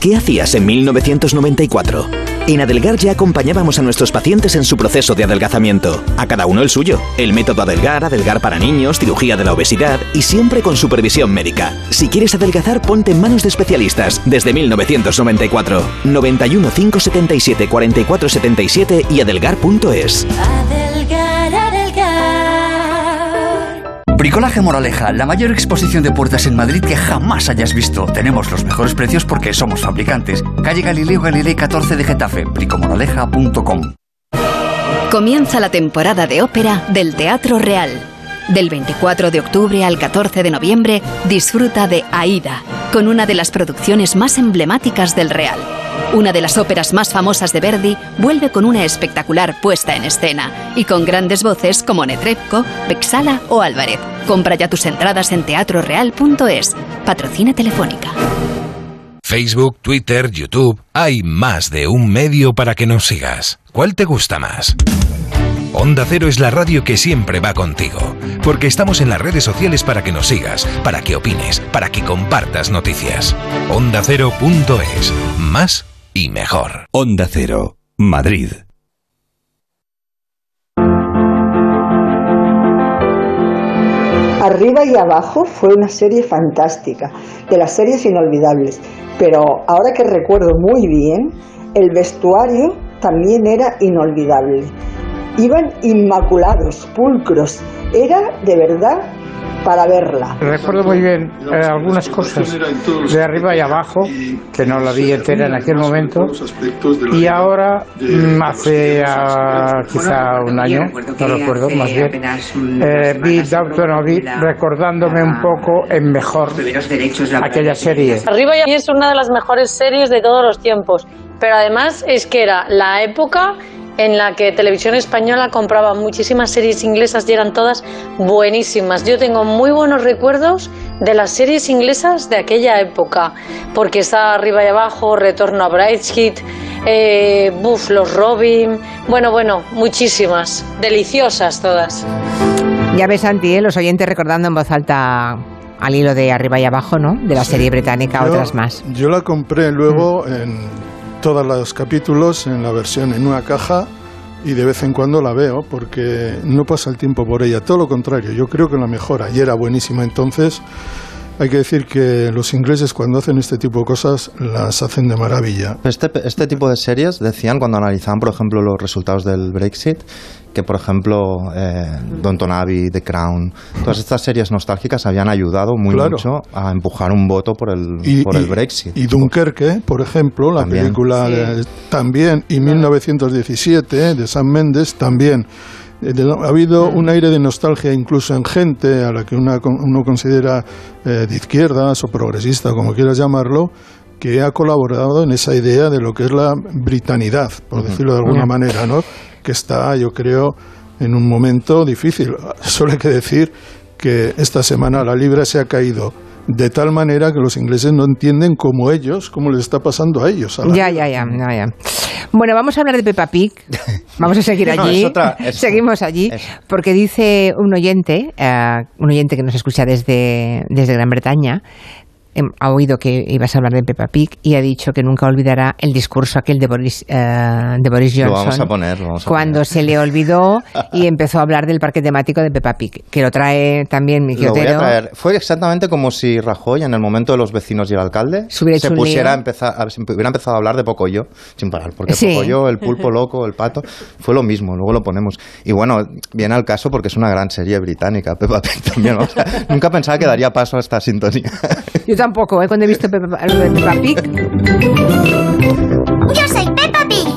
¿Qué hacías en 1994? En Adelgar ya acompañábamos a nuestros pacientes en su proceso de adelgazamiento. A cada uno el suyo. El método Adelgar, Adelgar para niños, cirugía de la obesidad y siempre con supervisión médica. Si quieres adelgazar, ponte en manos de especialistas desde 1994. 91 577 4477 y adelgar.es. Adelgar, Bricolaje Moraleja, la mayor exposición de puertas en Madrid que jamás hayas visto. Tenemos los mejores precios porque somos fabricantes. Calle Galileo Galilei 14 de Getafe, bricomoraleja.com. Comienza la temporada de ópera del Teatro Real. Del 24 de octubre al 14 de noviembre, disfruta de Aida, con una de las producciones más emblemáticas del Real. Una de las óperas más famosas de Verdi vuelve con una espectacular puesta en escena y con grandes voces como Netrebko, Vexala o Álvarez. Compra ya tus entradas en teatroreal.es. Patrocina Telefónica. Facebook, Twitter, YouTube, hay más de un medio para que nos sigas. ¿Cuál te gusta más? Onda Cero es la radio que siempre va contigo, porque estamos en las redes sociales para que nos sigas, para que opines, para que compartas noticias. OndaCero.es, más y mejor. Onda Cero, Madrid. Arriba y abajo fue una serie fantástica, de las series inolvidables, pero ahora que recuerdo muy bien, el vestuario también era inolvidable. Iban inmaculados, pulcros, era de verdad para verla. Recuerdo muy bien eh, algunas cosas de arriba y abajo, que no la vi entera en aquel momento, y ahora, mm, hace ah, quizá un año, no recuerdo más bien, eh, vi Downton recordándome un poco en mejor aquella serie. Arriba y Abajo es una de las mejores series de todos los tiempos, pero además es que era la época en la que Televisión Española compraba muchísimas series inglesas y eran todas buenísimas. Yo tengo muy buenos recuerdos de las series inglesas de aquella época, porque está arriba y abajo, Retorno a Brideshead, eh, Buff, los Robin, bueno, bueno, muchísimas, deliciosas todas. Ya ves, Santi, ¿eh? los oyentes recordando en voz alta al hilo de arriba y abajo, ¿no? De la serie británica, Yo- otras más. Yo la compré luego Mm. en todos los capítulos, en la versión en una caja y de vez en cuando la veo porque no pasa el tiempo por ella, todo lo contrario, yo creo que la mejora y era buenísima entonces. Hay que decir que los ingleses cuando hacen este tipo de cosas las hacen de maravilla. Este, este tipo de series decían cuando analizaban, por ejemplo, los resultados del Brexit, que por ejemplo eh, Downton Abbey, The Crown, todas estas series nostálgicas habían ayudado muy Claro. mucho a empujar un voto por el, Y- por el Brexit. Y Dunkerque, por ejemplo, la También. película Sí. de- también, y 1917 de Sam Mendes también. Eh, Ha habido un aire de nostalgia incluso en gente a la que una uno considera eh, de izquierdas o progresista, como quieras llamarlo, que ha colaborado en esa idea de lo que es la britanidad, por decirlo de alguna manera, ¿no? que está, yo creo, en un momento difícil. Solo hay que decir que esta semana la libra se ha caído de tal manera que los ingleses no entienden cómo ellos, cómo les está pasando a ellos. a Ya, ya, ya, ya, ya. Bueno, vamos a hablar de Peppa Pig. Vamos a seguir No, allí. es otra- es- Seguimos allí. Porque dice un oyente, eh, un oyente que nos escucha desde, desde Gran Bretaña, ha oído que ibas a hablar de Peppa Pig y ha dicho que nunca olvidará el discurso aquel de Boris, eh, de Boris Johnson. Lo vamos a poner, lo vamos a cuando se le olvidó y empezó a hablar del parque temático de Peppa Pig, que lo trae también Miki Lo voy a Otero. traer. Fue exactamente como si Rajoy, en el momento de los vecinos y el alcalde, Se pusiera a empezar, a- se hubiera empezado a hablar de Pocoyo sin parar. Porque Sí. Pocoyo, el pulpo loco, el pato, fue lo mismo. Luego lo ponemos. Y bueno, viene al caso porque es una gran serie británica, Peppa Pig también. o sea, nunca pensaba que daría paso a esta sintonía. Yo tampoco, ¿eh? cuando he visto Peppa, lo de Peppa Pig. Yo soy Peppa Pig.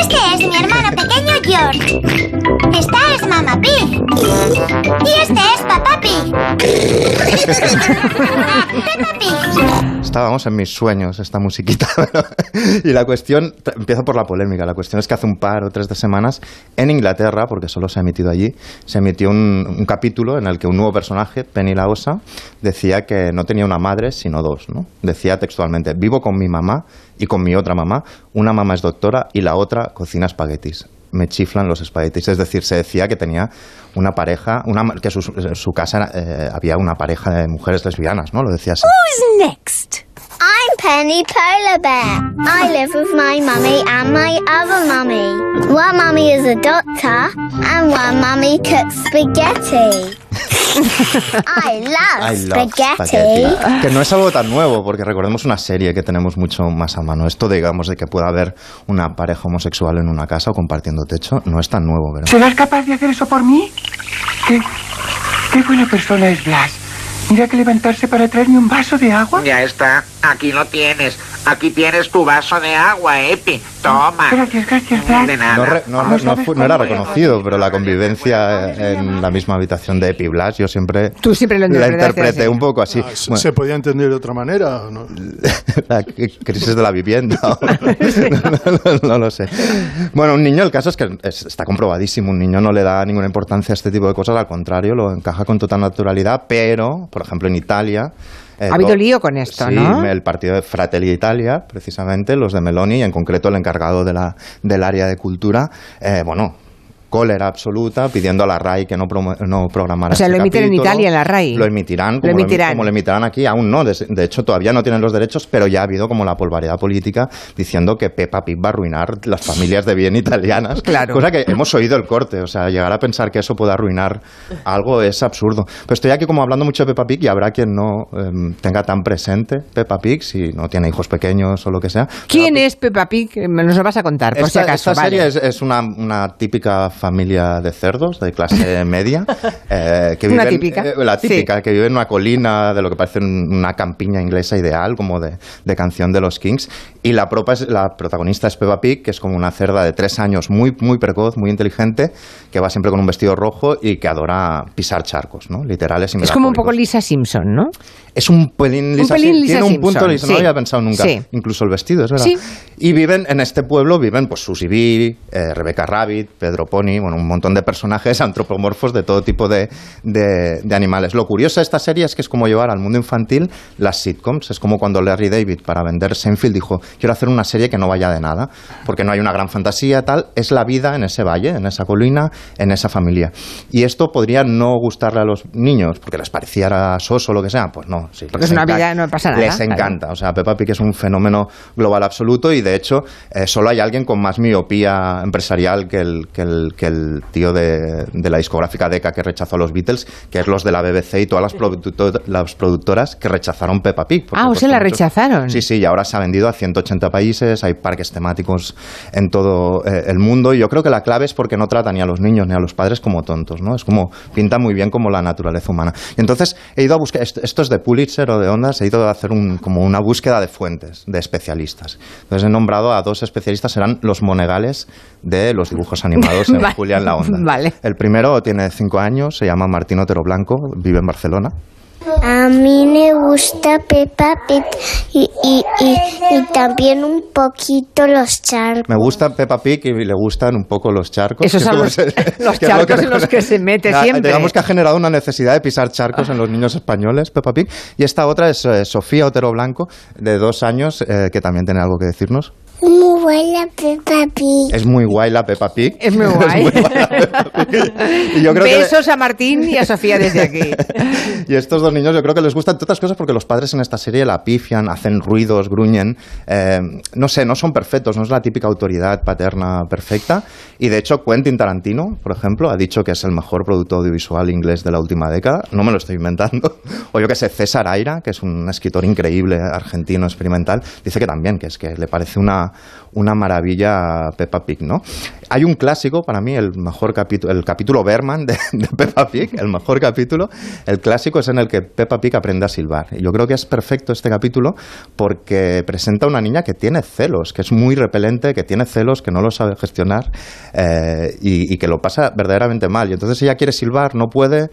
Este es mi hermano pequeño Esta es Mamá Pig. Y este es Papá. Estábamos en mis sueños esta musiquita. y la cuestión, empiezo por la polémica, la cuestión es que hace un par o tres de semanas en Inglaterra, porque solo se ha emitido allí, se emitió un, un capítulo en el que un nuevo personaje, Penny la Osa, decía que no tenía una madre sino dos. ¿no? Decía textualmente, vivo con mi mamá y con mi otra mamá, una mamá es doctora y la otra cocina espaguetis. Me chiflan los espaguetis. Es decir, se decía que tenía una pareja, una, que su, su casa eh, había una pareja de mujeres lesbianas, ¿no? Lo decía así. Who's next? I'm Penny Polar Bear. I live with my mummy and my other mummy. One mummy is a doctor and one mummy cooks spaghetti. I love I love spaghetti. spaghetti. Que no es algo tan nuevo, porque recordemos una serie que tenemos mucho más a mano. Esto, digamos, de que pueda haber una pareja homosexual en una casa o compartiendo techo, no es tan nuevo, ¿verdad? ¿Serás capaz de hacer eso por mí? ¿Qué, qué buena persona es Blas. Mira que levantarse para traerme un vaso de agua. Ya está, aquí lo tienes. Aquí tienes tu vaso de agua, Epi. Toma. Gracias, gracias, Blas. De nada. No, re- no- no- no fu- no era reconocido, pero la convivencia en la misma habitación de Epi Blas, yo siempre, Tú siempre lo la interpreté así. un poco así. Ah, se- Bueno, ¿Se podía entender de otra manera? o no? la cri- crisis de la vivienda. no, no- no lo sé. Bueno, un niño, el caso es que es- está comprobadísimo. Un niño no le da ninguna importancia a este tipo de cosas, al contrario, lo encaja con total naturalidad. Pero, por ejemplo, en Italia. eh, Ha habido lío con esto, sí, ¿no? el partido de Fratelli Italia, precisamente, los de Meloni, y en concreto el encargado de la, del área de cultura, eh, bueno, cólera absoluta, pidiendo a la RAI que no, promo- no programara O sea, lo emiten en. Italia, en la RAI. Lo emitirán, como lo, emitirán. como lo emitirán aquí, aún no. De, de hecho, todavía no tienen los derechos, pero ya ha habido como la polvareda política diciendo que Peppa Pig va a arruinar las familias de bien italianas. Claro. Cosa que hemos oído el corte. O sea, llegar a pensar que eso puede arruinar algo es absurdo. Pero estoy aquí como hablando mucho de Peppa Pig y habrá quien no em, tenga tan presente Peppa Pig, si no tiene hijos pequeños o lo que sea. ¿Quién es Peppa Pig? Me nos lo vas a contar, por si Esta, acaso. esta vale. serie es, es una, una típica familia de cerdos de clase media. eh, que Una típica. eh, la típica, que vive en una colina de lo que parece un- una campiña inglesa ideal, como de, de canción de los Kings. Y la, propa es- la protagonista es Peppa Pig, que es como una cerda de tres años, muy, muy precoz, muy inteligente, que va siempre con un vestido rojo y que adora pisar charcos, ¿no? Literales y Es como un poco Lisa Simpson, ¿no? Es un pelín Lisa, pelín Sim- Lisa Tiene un punto Lisa, no lo había pensado nunca. Sí. Incluso el vestido, es verdad. Sí. Y viven en este pueblo, viven pues Susie Bee, eh, Rebecca Rabbit, Pedro Pony, bueno, un montón de personajes antropomorfos de todo tipo de, de- de animales. Lo curioso de esta serie es que es como llevar al mundo infantil las sitcoms. Es como cuando Larry David, para vender Seinfeld, dijo, quiero hacer una serie que no vaya de nada, porque no hay una gran fantasía, tal. Es la vida en ese valle, en esa colina, en esa familia. Y esto podría no gustarle a los niños, porque les pareciera soso o lo que sea. Pues no, sí. Porque es una vida, no pasa nada. Les encanta. O sea, Peppa Pig es un fenómeno global absoluto y de hecho eh, solo hay alguien con más miopía empresarial que el, que el, que el tío de, de la discográfica Decca que rechazó a los Beatles, que es los de la BBC y todas las, producto- las productoras que rechazaron Peppa Pig. Ah, o sea, la muchos- rechazaron. Sí, sí, y ahora se ha vendido a 180 países, hay parques temáticos en todo eh, el mundo y yo creo que la clave es porque no trata ni a los niños ni a los padres como tontos, ¿no? Es como, pinta muy bien como la naturaleza humana. Y entonces he ido a buscar, esto, esto es de Pulitzer o de Ondas, he ido a hacer un, como una búsqueda de fuentes, de especialistas. Entonces he nombrado a dos especialistas, serán los monegales de los dibujos animados en Vale. Julián la Onda. Vale. El primero tiene cinco años, se llama Martín Otero Blanco, vive en Barcelona. A mí me gusta Peppa Pig y, y, y, y también un poquito los charcos. Me gusta Peppa Pig y le gustan un poco los charcos. Esos que es son los- que es lo charcos en los que se mete Ya, siempre. Digamos que ha generado una necesidad de pisar charcos en los niños españoles, Peppa Pig. Y esta otra es eh, Sofía Otero Blanco, de dos años, eh, que también tiene algo que decirnos. Muy buena Peppa Pig. Es muy guay la Peppa Pig. Es muy guay. Y yo creo que- Besos a Martín y a Sofía desde aquí. Y estos dos niños yo creo que les gustan todas cosas porque los padres en esta serie la pifian, hacen ruidos, gruñen. eh, no sé, no son perfectos, no es la típica autoridad paterna perfecta. Y de hecho Quentin Tarantino, por ejemplo, ha dicho que es el mejor producto audiovisual inglés de la última década. No me lo estoy inventando. O yo que sé, César Aira, que es un escritor increíble, argentino, experimental, dice que también, que es que le parece una, una maravilla Peppa Pig, ¿no? Hay un clásico para mí, el mejor capítulo, el capítulo Berman de, Peppa Pig, el mejor capítulo. El clásico es en el que Peppa Pig aprende a silbar. Y yo creo que es perfecto este capítulo porque presenta a una niña que tiene celos, que es muy repelente, que tiene celos, que no lo sabe gestionar eh, y, y que lo pasa verdaderamente mal. Y entonces ella quiere silbar, no puede.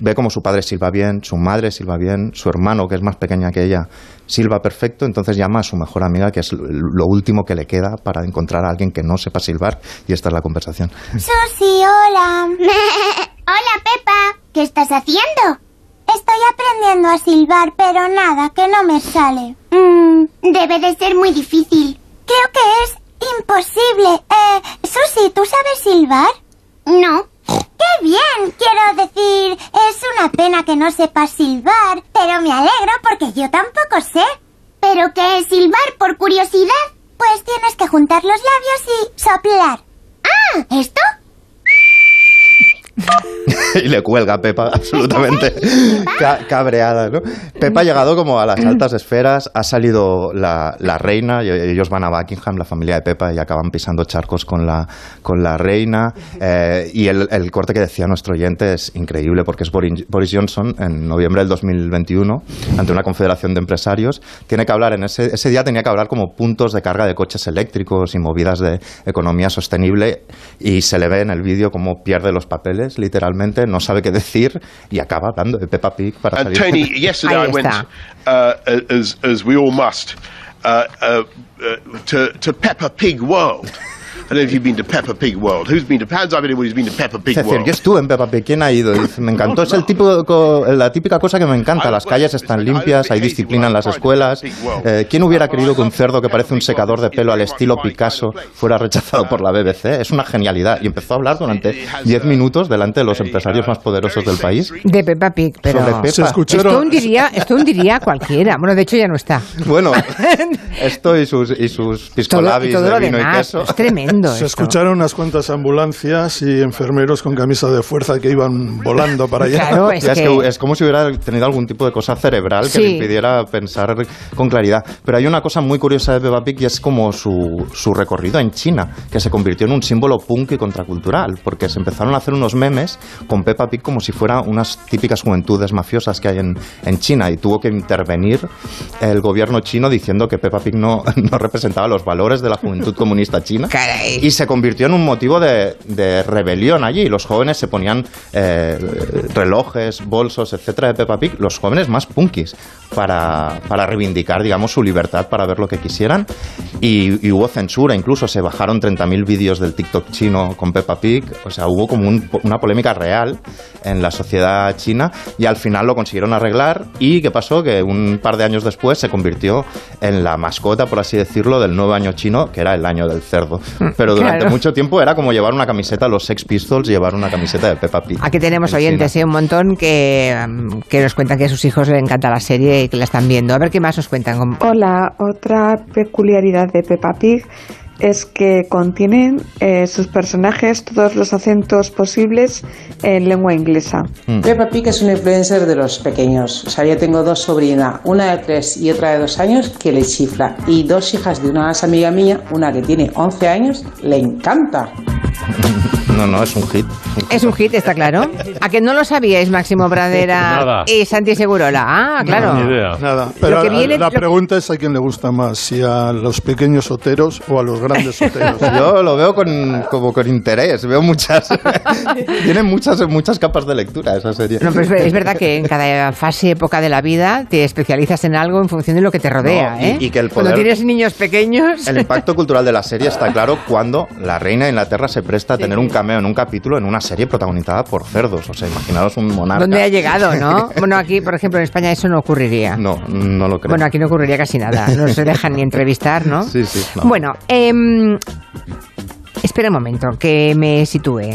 Ve como su padre silba bien, su madre silba bien, su hermano, que es más pequeña que ella, silba perfecto, entonces llama a su mejor amiga, que es lo último que le queda para encontrar a alguien que no sepa silbar, y esta es la conversación. Susi, hola. hola, Peppa. ¿Qué estás haciendo? Estoy aprendiendo a silbar, pero nada, que no me sale. Mm, debe de ser muy difícil. Creo que es imposible. Eh, Susi, ¿tú sabes silbar? No. Quiero decir, es una pena que no sepas silbar, pero me alegro porque yo tampoco sé. ¿Pero qué es silbar por curiosidad? Pues tienes que juntar los labios y soplar. ¡Ah! ¿Esto? y le cuelga a Pepa absolutamente ca- cabreada, ¿no? Pepa ha llegado como a las altas esferas, ha salido la, la reina, y ellos van a Buckingham, la familia de Pepa, y acaban pisando charcos con la, con la reina, eh, y el, el corte que decía nuestro oyente es increíble, porque es Boris, Boris Johnson, en noviembre del 2021, ante una confederación de empresarios, tiene que hablar, en ese, ese día tenía que hablar como puntos de carga de coches eléctricos y movidas de economía sostenible, y se le ve en el vídeo cómo pierde los papeles, literalmente, no sabe qué decir y acaba hablando de Peppa Pig para And salir. Tony, yesterday I went, uh, as as we all must, uh, uh, uh, to to Peppa Pig World. I don't know if you've been to Peppa Pig World. Who's been to? Anyone who's been to Peppa Pig Es decir, World. yo estuve en Peppa Pig, ¿quién ha ido? Dice, me encantó, es el la típica cosa que me encanta. Las calles están limpias, hay disciplina en las escuelas. Eh, ¿Quién hubiera querido que un cerdo que parece un secador de pelo al estilo Picasso fuera rechazado por la BBC? Es una genialidad. Y empezó a hablar durante 10 minutos delante de los empresarios más poderosos del país. De Peppa Pig, pero... Sobre Peppa. Se Esto hundiría, esto hundiría a cualquiera. Bueno, de hecho ya no está. Bueno, esto y sus, y sus piscolabis todo lo de vino y demás, queso. es tremendo Se esto. escucharon unas cuantas ambulancias y enfermeros con camisa de fuerza que iban volando para allá. Claro, es Ya, es, que- que... es como si hubiera tenido algún tipo de cosa cerebral que Sí. le impidiera pensar con claridad. Pero hay una cosa muy curiosa de Peppa Pig y es como su, su recorrido en China, que se convirtió en un símbolo punk y contracultural, porque se empezaron a hacer unos memes con Peppa Pig como si fuera unas típicas juventudes mafiosas que hay en, en China y tuvo que intervenir el gobierno chino diciendo que Peppa Pig no, no representaba los valores de la juventud comunista china y se convirtió en un motivo de, de rebelión allí. Los jóvenes se ponían eh, relojes, bolsos, etcétera, de Peppa Pig, los jóvenes más punkis, para, para reivindicar, digamos, su libertad para ver lo que quisieran. Y, y hubo censura, incluso se bajaron 30.000 vídeos del TikTok chino con Peppa Pig. O sea, hubo como un- una polémica real en la sociedad china y al final lo consiguieron arreglar. ¿Y qué pasó? Que un par de años después se convirtió en la mascota, por así decirlo, del nuevo año chino, que era el año del cerdo. Pero durante Claro. mucho tiempo era como llevar una camiseta a los Sex Pistols, llevar una camiseta de Peppa Pig. Aquí tenemos En oyentes, China. ¿eh? un montón que, mm, que nos cuentan que a sus hijos les encanta la serie y que la están viendo. A ver qué más nos cuentan. Hola, otra peculiaridad de Peppa Pig es que contienen eh, sus personajes todos los acentos posibles en lengua inglesa. Peppa Pig es una influencer de los pequeños. O sea, yo tengo dos sobrinas, una de tres y otra de dos años, que le chifla. Y dos hijas de una amiga mía, una que tiene 11 años, le encanta. No, no, es un hit. Es un hit, está claro. ¿A que no lo sabíais, Máximo Pradera Nada. y Santi Segurola? Ah, claro. Nada. Lo Pero que la- viene- la lo- pregunta es a quién le gusta más, si a los pequeños soteros o a los grandes soteros. Yo lo veo con, como con interés, veo muchas... Tiene muchas, muchas capas de lectura esa serie. No, pero es, es verdad que en cada fase, época de la vida, te especializas en algo en función de lo que te rodea, No, y- ¿eh? y que el Cuando poder- tienes niños pequeños... El impacto cultural de la serie está claro cuando la reina de Inglaterra se presta a tener un cameo en un capítulo en una serie protagonizada por cerdos. O sea, imaginaros un monarca. ¿Dónde ha llegado, no? Bueno, aquí, por ejemplo, en España eso no ocurriría. No, no lo creo. Bueno, aquí no ocurriría casi nada. No se dejan ni entrevistar, ¿no? Sí, sí. no. Bueno, em, espera un momento, que me sitúe.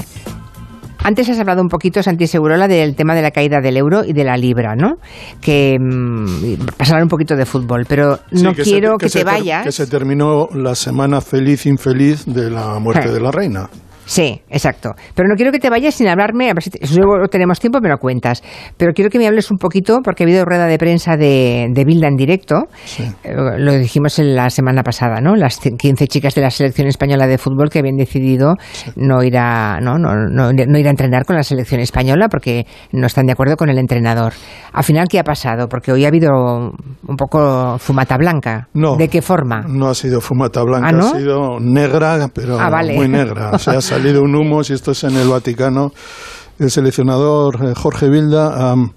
Antes has hablado un poquito, Santi Segurola, del tema de la caída del euro y de la libra, ¿no? Que mm, pasará un poquito de fútbol, pero Sí, no se- quiero que, se te ter- vayas. Que se terminó la semana feliz, infeliz de la muerte de la reina. Sí, exacto. Pero no quiero que te vayas sin hablarme, a ver si te- si luego tenemos tiempo, me lo cuentas. Pero quiero que me hables un poquito, porque ha habido rueda de prensa de, de Bilda en directo. Eh, Lo dijimos en la semana pasada, ¿no? Las 15 chicas de la selección española de fútbol que habían decidido no ir a no, no, no, no ir a entrenar con la selección española porque no están de acuerdo con el entrenador. Al final, ¿qué ha pasado? Porque hoy ha habido un poco fumata blanca. No. ¿De qué forma? No ha sido fumata blanca, ¿Ah, no? ha sido negra, pero Ah, vale. muy negra. O sea, salido un humo, si esto es en el Vaticano. El seleccionador eh, Jorge Vilda am,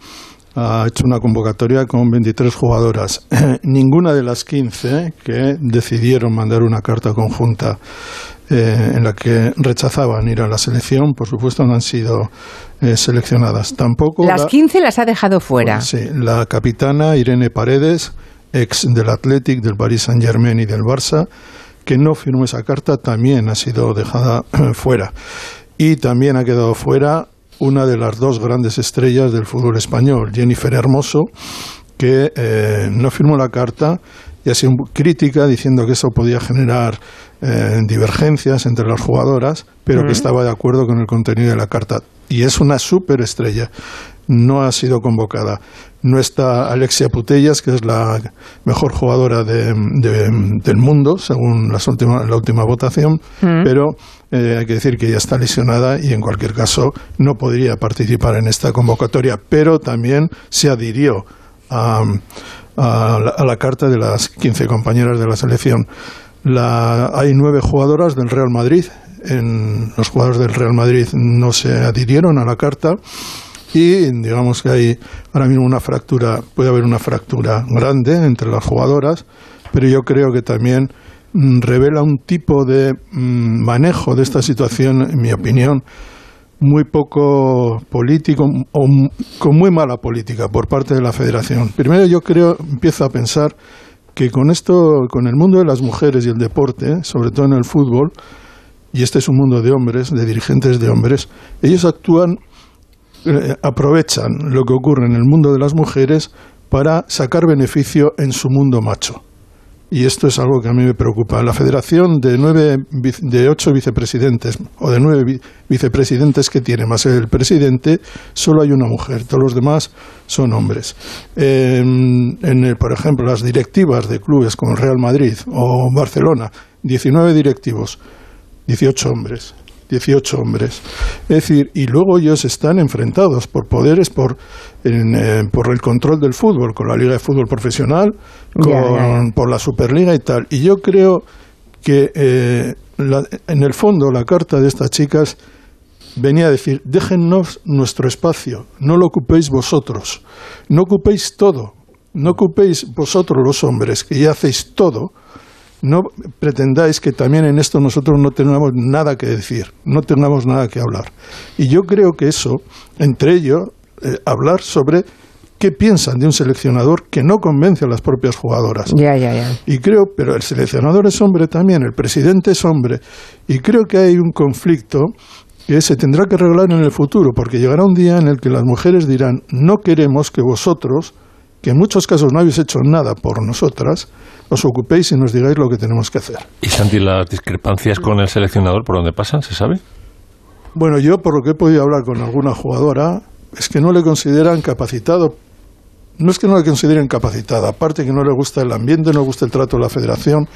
ha hecho una convocatoria con 23 jugadoras. Ninguna de las 15 que decidieron mandar una carta conjunta eh, en la que rechazaban ir a la selección, por supuesto, no han sido eh, seleccionadas. Tampoco Las la- 15 las ha dejado fuera. Sí, la capitana Irene Paredes, ex del Athletic, del Paris Saint Germain y del Barça, que no firmó esa carta, también ha sido dejada fuera. Y también ha quedado fuera una de las dos grandes estrellas del fútbol español, Jennifer Hermoso, que eh, no firmó la carta y ha sido crítica diciendo que eso podía generar eh, divergencias entre las jugadoras, pero que estaba de acuerdo con el contenido de la carta. Y es una superestrella. No ha sido convocada. No está Alexia Putellas, que es la mejor jugadora de- de- del mundo, según las última- la última votación, Mm. pero eh, hay que decir que ella está lesionada y en cualquier caso no podría participar en esta convocatoria, pero también se adhirió a, a la, a la carta de las 15 compañeras de la selección. La- hay nueve jugadoras del Real Madrid. En, los jugadores del Real Madrid no se adhirieron a la carta y digamos que hay ahora mismo una fractura, puede haber una fractura grande entre las jugadoras, pero yo creo que también mm, revela un tipo de mm, manejo de esta situación, en mi opinión, muy poco político o con muy mala política por parte de la Federación. Primero yo creo, empiezo a pensar que con esto, con el mundo de las mujeres y el deporte, sobre todo en el fútbol, y este es un mundo de hombres, de dirigentes de hombres, ellos actúan, eh, aprovechan lo que ocurre en el mundo de las mujeres para sacar beneficio en su mundo macho. Y esto es algo que a mí me preocupa. La federación de nueve, de ocho vicepresidentes o de nueve vi- vicepresidentes que tiene más el presidente, solo hay una mujer. Todos los demás son hombres. Eh, en el- por ejemplo, las directivas de clubes como Real Madrid o Barcelona, 19 directivos, 18 hombres. 18 hombres. Es decir, y luego ellos están enfrentados por poderes, por, en, eh, por el control del fútbol, con la Liga de Fútbol Profesional, con, por la Superliga y tal. Y yo creo que eh, la- en el fondo la carta de estas chicas venía a decir, déjennos nuestro espacio, no lo ocupéis vosotros, no ocupéis todo, no ocupéis vosotros los hombres, que ya hacéis todo, no pretendáis que también en esto nosotros no tengamos nada que decir, no tengamos nada que hablar. Y yo creo que eso, entre ellos, eh, hablar sobre qué piensan de un seleccionador que no convence a las propias jugadoras. Ya, ya, ya. Y creo, pero el seleccionador es hombre también, el presidente es hombre, y creo que hay un conflicto que se tendrá que arreglar en el futuro, porque llegará un día en el que las mujeres dirán, no queremos que vosotros, que en muchos casos no habéis hecho nada por nosotras, os ocupéis y nos digáis lo que tenemos que hacer. ¿Y Santi, las discrepancias con el seleccionador por dónde pasan? ¿Se sabe? Bueno, yo por lo que he podido hablar con alguna jugadora, es que no le consideran capacitado. No es que no le consideren capacitada, aparte que no le gusta el ambiente, no le gusta el trato de la federación,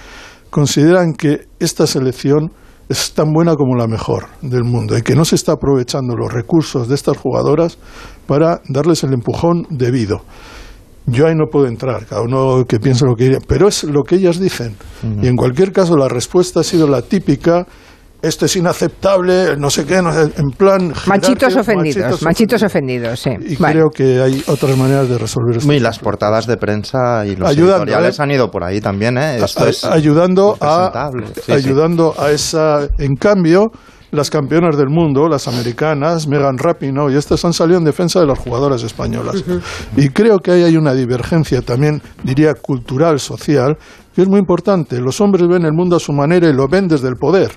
consideran que esta selección es tan buena como la mejor del mundo y que no se está aprovechando los recursos de estas jugadoras para darles el empujón debido. Yo ahí no puedo entrar, cada uno que piense lo que quiera, pero es lo que ellas dicen. Y en cualquier caso la respuesta ha sido la típica, esto es inaceptable, no sé qué, no sé, en plan... Machitos ofendidos, machitos, ofendidos, sí. Y Vale. creo que hay otras maneras de resolver esto. Y las portadas de prensa y los Ayudando, editoriales ¿eh? han ido por ahí también, ¿eh? Esto A- es ayudando a sí. ayudando a esa en cambio las campeonas del mundo, las americanas, Megan Rapinoe y estas han salido en defensa de las jugadoras españolas. Y creo que ahí hay una divergencia también, diría, cultural, social, que es muy importante. Los hombres ven el mundo a su manera y lo ven desde el poder.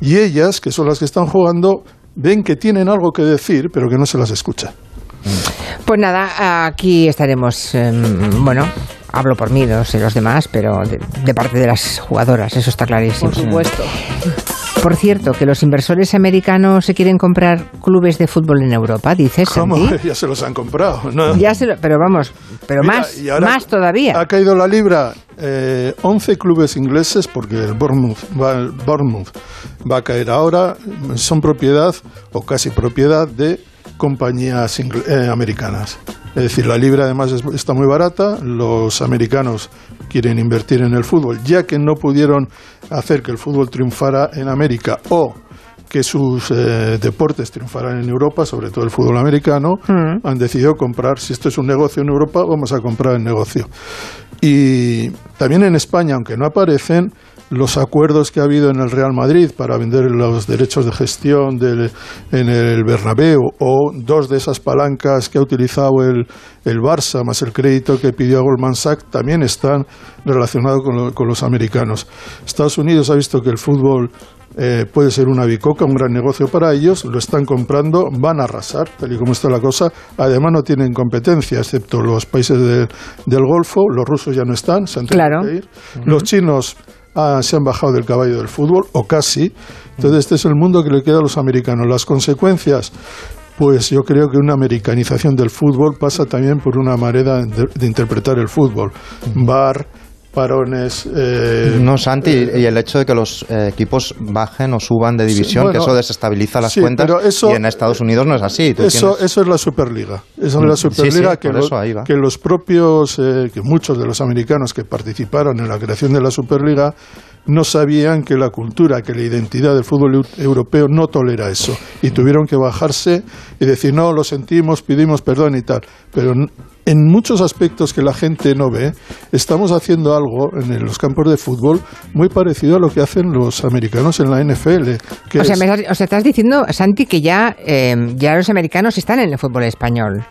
Y ellas, que son las que están jugando, ven que tienen algo que decir, pero que no se las escucha. Pues nada, aquí estaremos, em, bueno, hablo por mí, no sé los demás, pero de, de parte de las jugadoras, eso está clarísimo. Por supuesto. Por cierto, que los inversores americanos se quieren comprar clubes de fútbol en Europa, dices, ¿Cómo? Santi? Ya se los han comprado. ¿no? Ya se lo- pero vamos, pero Mira, más, y ahora más todavía. Ha caído la libra. Eh, 11 clubes ingleses, porque el Bournemouth, va, el Bournemouth va a caer ahora, son propiedad o casi propiedad de compañías eh, americanas. Es decir, la libra además es- está muy barata, los americanos quieren invertir en el fútbol, ya que no pudieron hacer que el fútbol triunfara en América o que sus eh, deportes triunfaran en Europa, sobre todo el fútbol americano, han decidido comprar, si esto es un negocio en Europa, vamos a comprar el negocio. Y también en España, aunque no aparecen, los acuerdos que ha habido en el Real Madrid para vender los derechos de gestión del- en el Bernabéu o dos de esas palancas que ha utilizado el, el Barça más el crédito que pidió a Goldman Sachs también están relacionados con, lo- con los americanos. Estados Unidos ha visto que el fútbol eh, puede ser una bicoca, un gran negocio para ellos, lo están comprando, van a arrasar, tal y como está la cosa. Además no tienen competencia, excepto los países de- del Golfo, los rusos ya no están, se han tenido Claro. que ir. Los chinos ah, se han bajado del caballo del fútbol, o casi. Entonces este es el mundo que le queda a los americanos. Las consecuencias... Pues yo creo que una americanización del fútbol pasa también por una manera de, de interpretar el fútbol. Bar, parones... eh, No, Santi, y el hecho de que los eh, equipos bajen o suban de división, bueno, que eso desestabiliza las sí, cuentas, pero eso- y en Estados Unidos no es así. Tú Eso, tienes- eso es la Superliga. Eso es Mm, la Superliga sí, que, por lo- eso ahí va. que los propios, eh, que muchos de los americanos que participaron en la creación de la Superliga no sabían que la cultura, que la identidad del fútbol eu- europeo no tolera eso. Y tuvieron que bajarse y decir, no, lo sentimos, pedimos perdón y tal. Pero en muchos aspectos que la gente no ve, estamos haciendo algo en los campos de fútbol muy parecido a lo que hacen los americanos en la NFL. Que O sea, es- me estás, o sea, estás diciendo, Santi, que ya, eh, ya los americanos están en el fútbol español.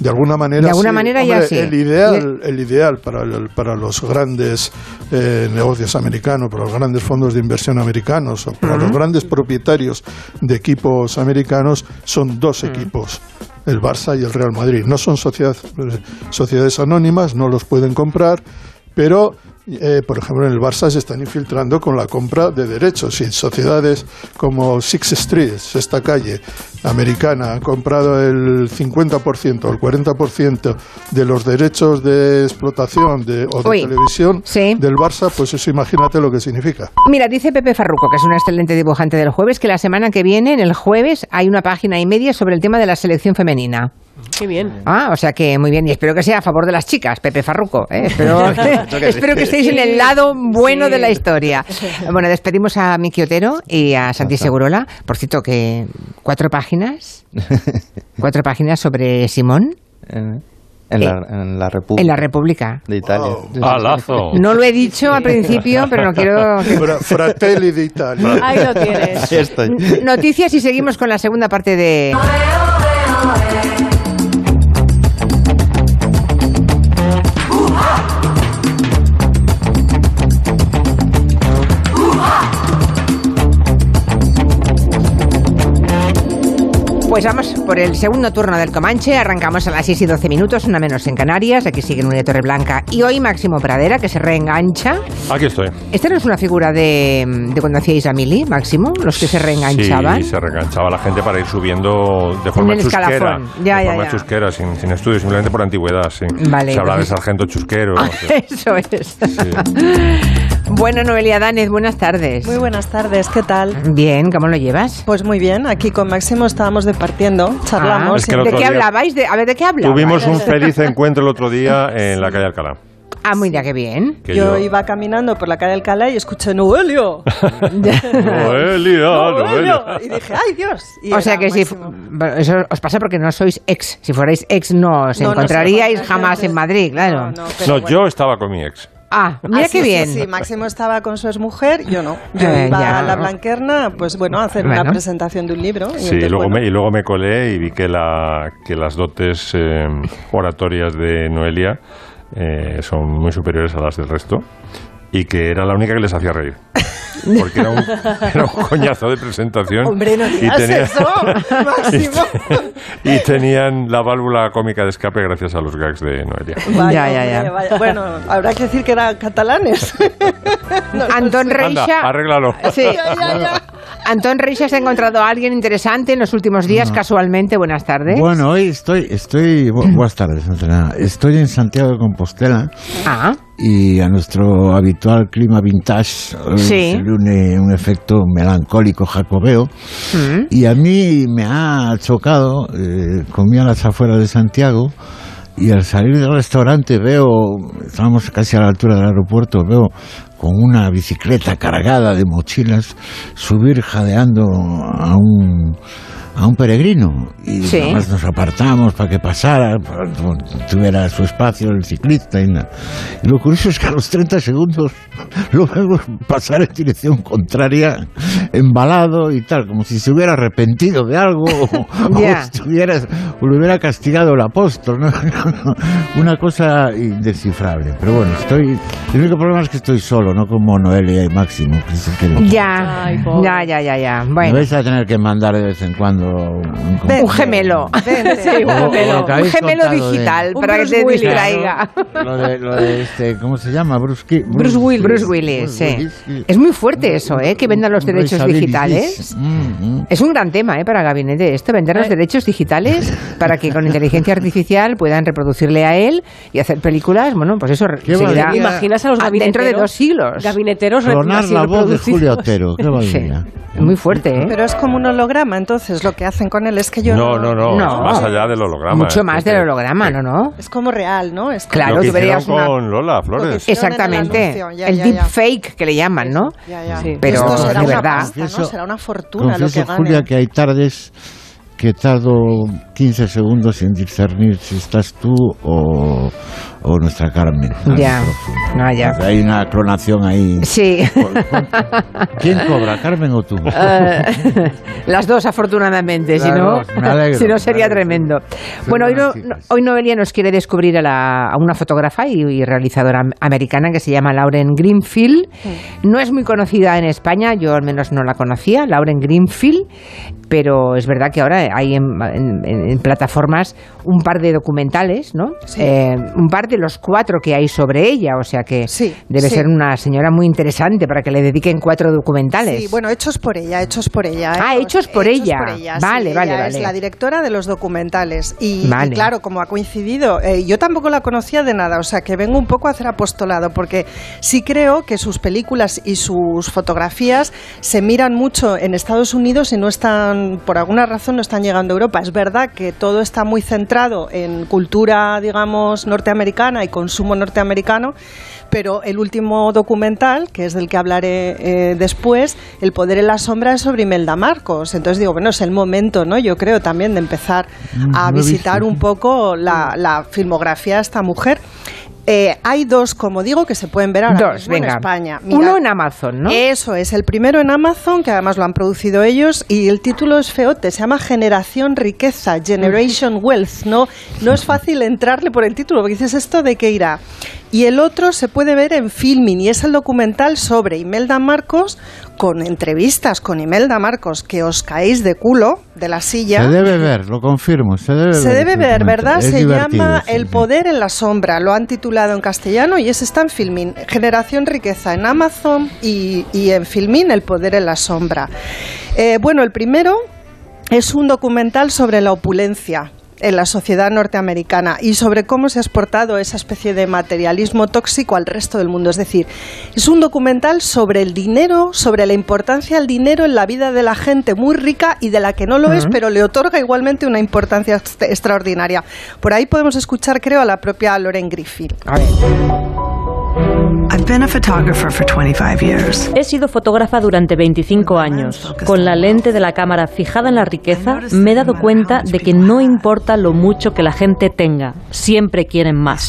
De alguna manera, De alguna sí. manera ya sí. El ideal, el ideal para, el- para los grandes eh, negocios americanos, para los grandes fondos de inversión americanos o para los grandes propietarios de equipos americanos son dos equipos. El Barça y el Real Madrid. No son sociedad- eh, sociedades anónimas, no los pueden comprar, pero, eh, por ejemplo, en el Barça se están infiltrando con la compra de derechos. Y sociedades como Six Street, esta calle americana, han comprado el 50% o el 40% de los derechos de explotación de, o de Uy, televisión del Barça, pues eso imagínate lo que significa. Mira, dice Pepe Farruco, que es un excelente dibujante del jueves, que la semana que viene, en el jueves, hay una página y media sobre el tema de la selección femenina. Qué bien. Ah, o sea que muy bien. Y espero que sea a favor de las chicas, Pepe Farruco. ¿eh? Espero, que sí. espero que estéis en el lado bueno de la historia. Bueno, despedimos a Miki Otero y a Santi Segurola. Por cierto, que cuatro páginas. Cuatro páginas sobre Simón En, la, en la República. en la República. De Italia. ¡Alazo! No lo he dicho al principio, pero no quiero. Fra- Fratelli d'Italia. Ahí lo tienes. Ahí estoy. Noticias y seguimos con la segunda parte de. Pues vamos por el segundo turno del Comanche. Arrancamos a las 6 y 12 minutos, una menos en Canarias. Aquí sigue Nuria Torreblanca y hoy Máximo Pradera, que se reengancha. Aquí estoy. ¿Esta no es una figura de, de cuando hacíais a Mili, Máximo? Los que se reenganchaban. Sí, se reenganchaba la gente para ir subiendo de forma chusquera. Ya, de ya, forma ya. chusquera, sin, sin estudio, simplemente por antigüedad, sí. Vale, se hablaba de sargento chusquero. no sé. Eso es. Bueno, Noelia Danez, buenas tardes. Muy buenas tardes, ¿qué tal? Bien, ¿cómo lo llevas? Pues muy bien, aquí con Máximo estábamos departiendo, charlamos. Ah, Es que el ¿De qué día- hablabais? De, a ver, ¿de qué hablabais? Tuvimos un feliz encuentro el otro día en la calle Alcalá. Ah, muy bien, qué bien. Que yo, yo- iba caminando por la calle Alcalá y escuché Noelio. Noelia, Noelia. Y dije, ¡ay Dios! Y o sea que si eso os pasa porque no sois ex. Si fuerais ex no os No, encontraríais jamás en Madrid, claro. No, yo estaba con mi ex. Ah, mira sí, qué bien. Sí, Máximo estaba con su exmujer, yo no. Yo Eh, iba ya. a la Blanquerna, pues bueno, a hacer una Bueno. presentación de un libro. Y Sí, entonces, luego bueno, me, y luego me colé y vi que, la, que las dotes eh, oratorias de Noelia eh, son muy superiores a las del resto y que era la única que les hacía reír. Porque era un, era un coñazo de presentación. Hombre, no y tenía- eso, Máximo. y tenían la válvula cómica de escape gracias a los gags de Noelia. Vaya, Ya, ya, ya. vaya. Bueno, habrá que decir que eran catalanes. Antón Anda, Reixa. arréglalo. Sí. Antón Reixa se ha encontrado a alguien interesante en los últimos días, casualmente. Buenas tardes. Bueno, hoy estoy, estoy, bu- buenas tardes. Estoy en Santiago de Compostela Ah, y a nuestro habitual clima vintage Sí. se le une un efecto melancólico jacobeo. mm, Y a mí me ha chocado, eh, comí a las afueras de Santiago y al salir del restaurante veo, estábamos casi a la altura del aeropuerto, veo con una bicicleta cargada de mochilas subir jadeando a un a un peregrino y Sí. además nos apartamos para que pasara, para que tuviera su espacio el ciclista y, nada. y lo curioso es que a los 30 segundos lo vemos pasar en dirección contraria, embalado y tal, como si se hubiera arrepentido de algo o, o Ya. estuviera, o lo hubiera castigado el apóstol, ¿no? una cosa indescifrable. Pero bueno, estoy, el único problema es que estoy solo, no como Noelia y Máximo, que es el que- ya, ya, ya, ya, ya. me Bueno, vais a tener que mandar de vez en cuando un, un gemelo. Sí, un gemelo, un de- digital para que te Willis. distraiga. Lo de, lo de este, ¿cómo se llama? Bruce, Bruce Willis. Bruce Willis, sí. Es muy fuerte eso, ¿eh? Que vendan los derechos digitales. Mm, mm. Es un gran tema ¿eh? para Gabinete esto, vender los derechos digitales para que con inteligencia artificial puedan reproducirle a él y hacer películas, bueno, pues eso Qué seguirá valería. ¿Imaginas a los gabineteros? dentro de dos siglos. Gabineteros Clonar la voz de. Julio Otero, qué. Muy fuerte, ¿eh? Pero es como un holograma, entonces lo que hacen con él es que yo No, no, no, No. es más allá del holograma. Mucho ¿eh? más del holograma, ¿no? no? Es como real, ¿no? Es como- Claro, Lo que tú verías hicieron una- con Lola Flores. Exactamente. anuncio, ya, el ya, deep ya. fake que le llaman, ¿no? Ya, ya. Sí. Pero Esto será de una verdad. pasta, ¿no? Confieso- Será una fortuna lo que Confieso, gane. Julia, que hay tardes que tardo 15 segundos en discernir si estás tú o, o nuestra Carmen. Ya. No, ya. Hay una clonación ahí. Sí. ¿Quién cobra, Carmen o tú? Eh, las dos, afortunadamente, si no, alegro, si no sería tremendo. Bueno, hoy, no- hoy Noelia nos quiere descubrir a, la- a una fotógrafa y, y realizadora am- americana que se llama Lauren Greenfield. No es muy conocida en España, yo al menos no la conocía, Lauren Greenfield, pero es verdad que ahora hay en, en- en- en plataformas un par de documentales, ¿no? Eh, un par de los cuatro que hay sobre ella, o sea que debe sí. ser una señora muy interesante para que le dediquen cuatro documentales. Sí, bueno, hechos por ella, hechos por ella. ¿eh? Ah, hechos por ella. Vale, vale, ella Es vale. la directora de los documentales. Y, y Vale. claro, como ha coincidido, eh, yo tampoco la conocía de nada, o sea que vengo un poco a hacer apostolado, porque sí creo que sus películas y sus fotografías se miran mucho en Estados Unidos y no están, por alguna razón, no están llegando a Europa. Es verdad que todo está muy centrado en cultura, digamos, norteamericana y consumo norteamericano, pero el último documental, que es del que hablaré eh, después, El poder en la sombra, es sobre Imelda Marcos. Entonces digo, bueno, es el momento, ¿no? Yo creo también de empezar Mm, a he visitar un poco la, la filmografía de esta mujer. Eh, hay dos, como digo, que se pueden ver ahora Dos, mismo venga. en España. Uno en Amazon, ¿no? Eso es, el primero en Amazon, que además lo han producido ellos, y el título es feote, se llama Generación Riqueza, Generation Wealth. No, no es fácil entrarle por el título, porque dices esto de qué irá. y el otro se puede ver en Filming y es el documental sobre Imelda Marcos con entrevistas con Imelda Marcos que os caéis de culo de la silla. Se debe ver, lo confirmo. Se debe Se ver. debe ver. ¿verdad? Es Se llama sí, El sí. poder en la sombra. Lo han titulado en castellano y ese está en Filmin. Generación Riqueza en Amazon y, y en Filmin El poder en la sombra. Eh, bueno, el primero es un documental sobre la opulencia en la sociedad norteamericana y sobre cómo se ha exportado esa especie de materialismo tóxico al resto del mundo. Es decir, es un documental sobre el dinero, sobre la importancia del dinero en la vida de la gente muy rica y de la que no lo es, pero le otorga igualmente una importancia ext- extraordinaria. Por ahí podemos escuchar, creo, a la propia Lauren Griffith. I've been a photographer for 25 years. He sido fotógrafa durante 25 años. Con la lente de la cámara fijada en la riqueza, me he dado cuenta de que no importa lo mucho que la gente tenga, siempre quieren más.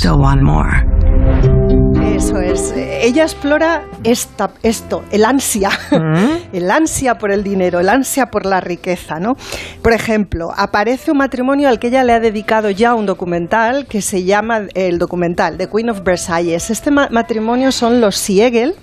Eso es. Ella explora esta, esto, el ansia, el ansia por el dinero, el ansia por la riqueza, ¿no? Por ejemplo, aparece un matrimonio al que ella le ha dedicado ya un documental que se llama el documental The Queen of Versailles. Este ma- matrimonio son los Siegel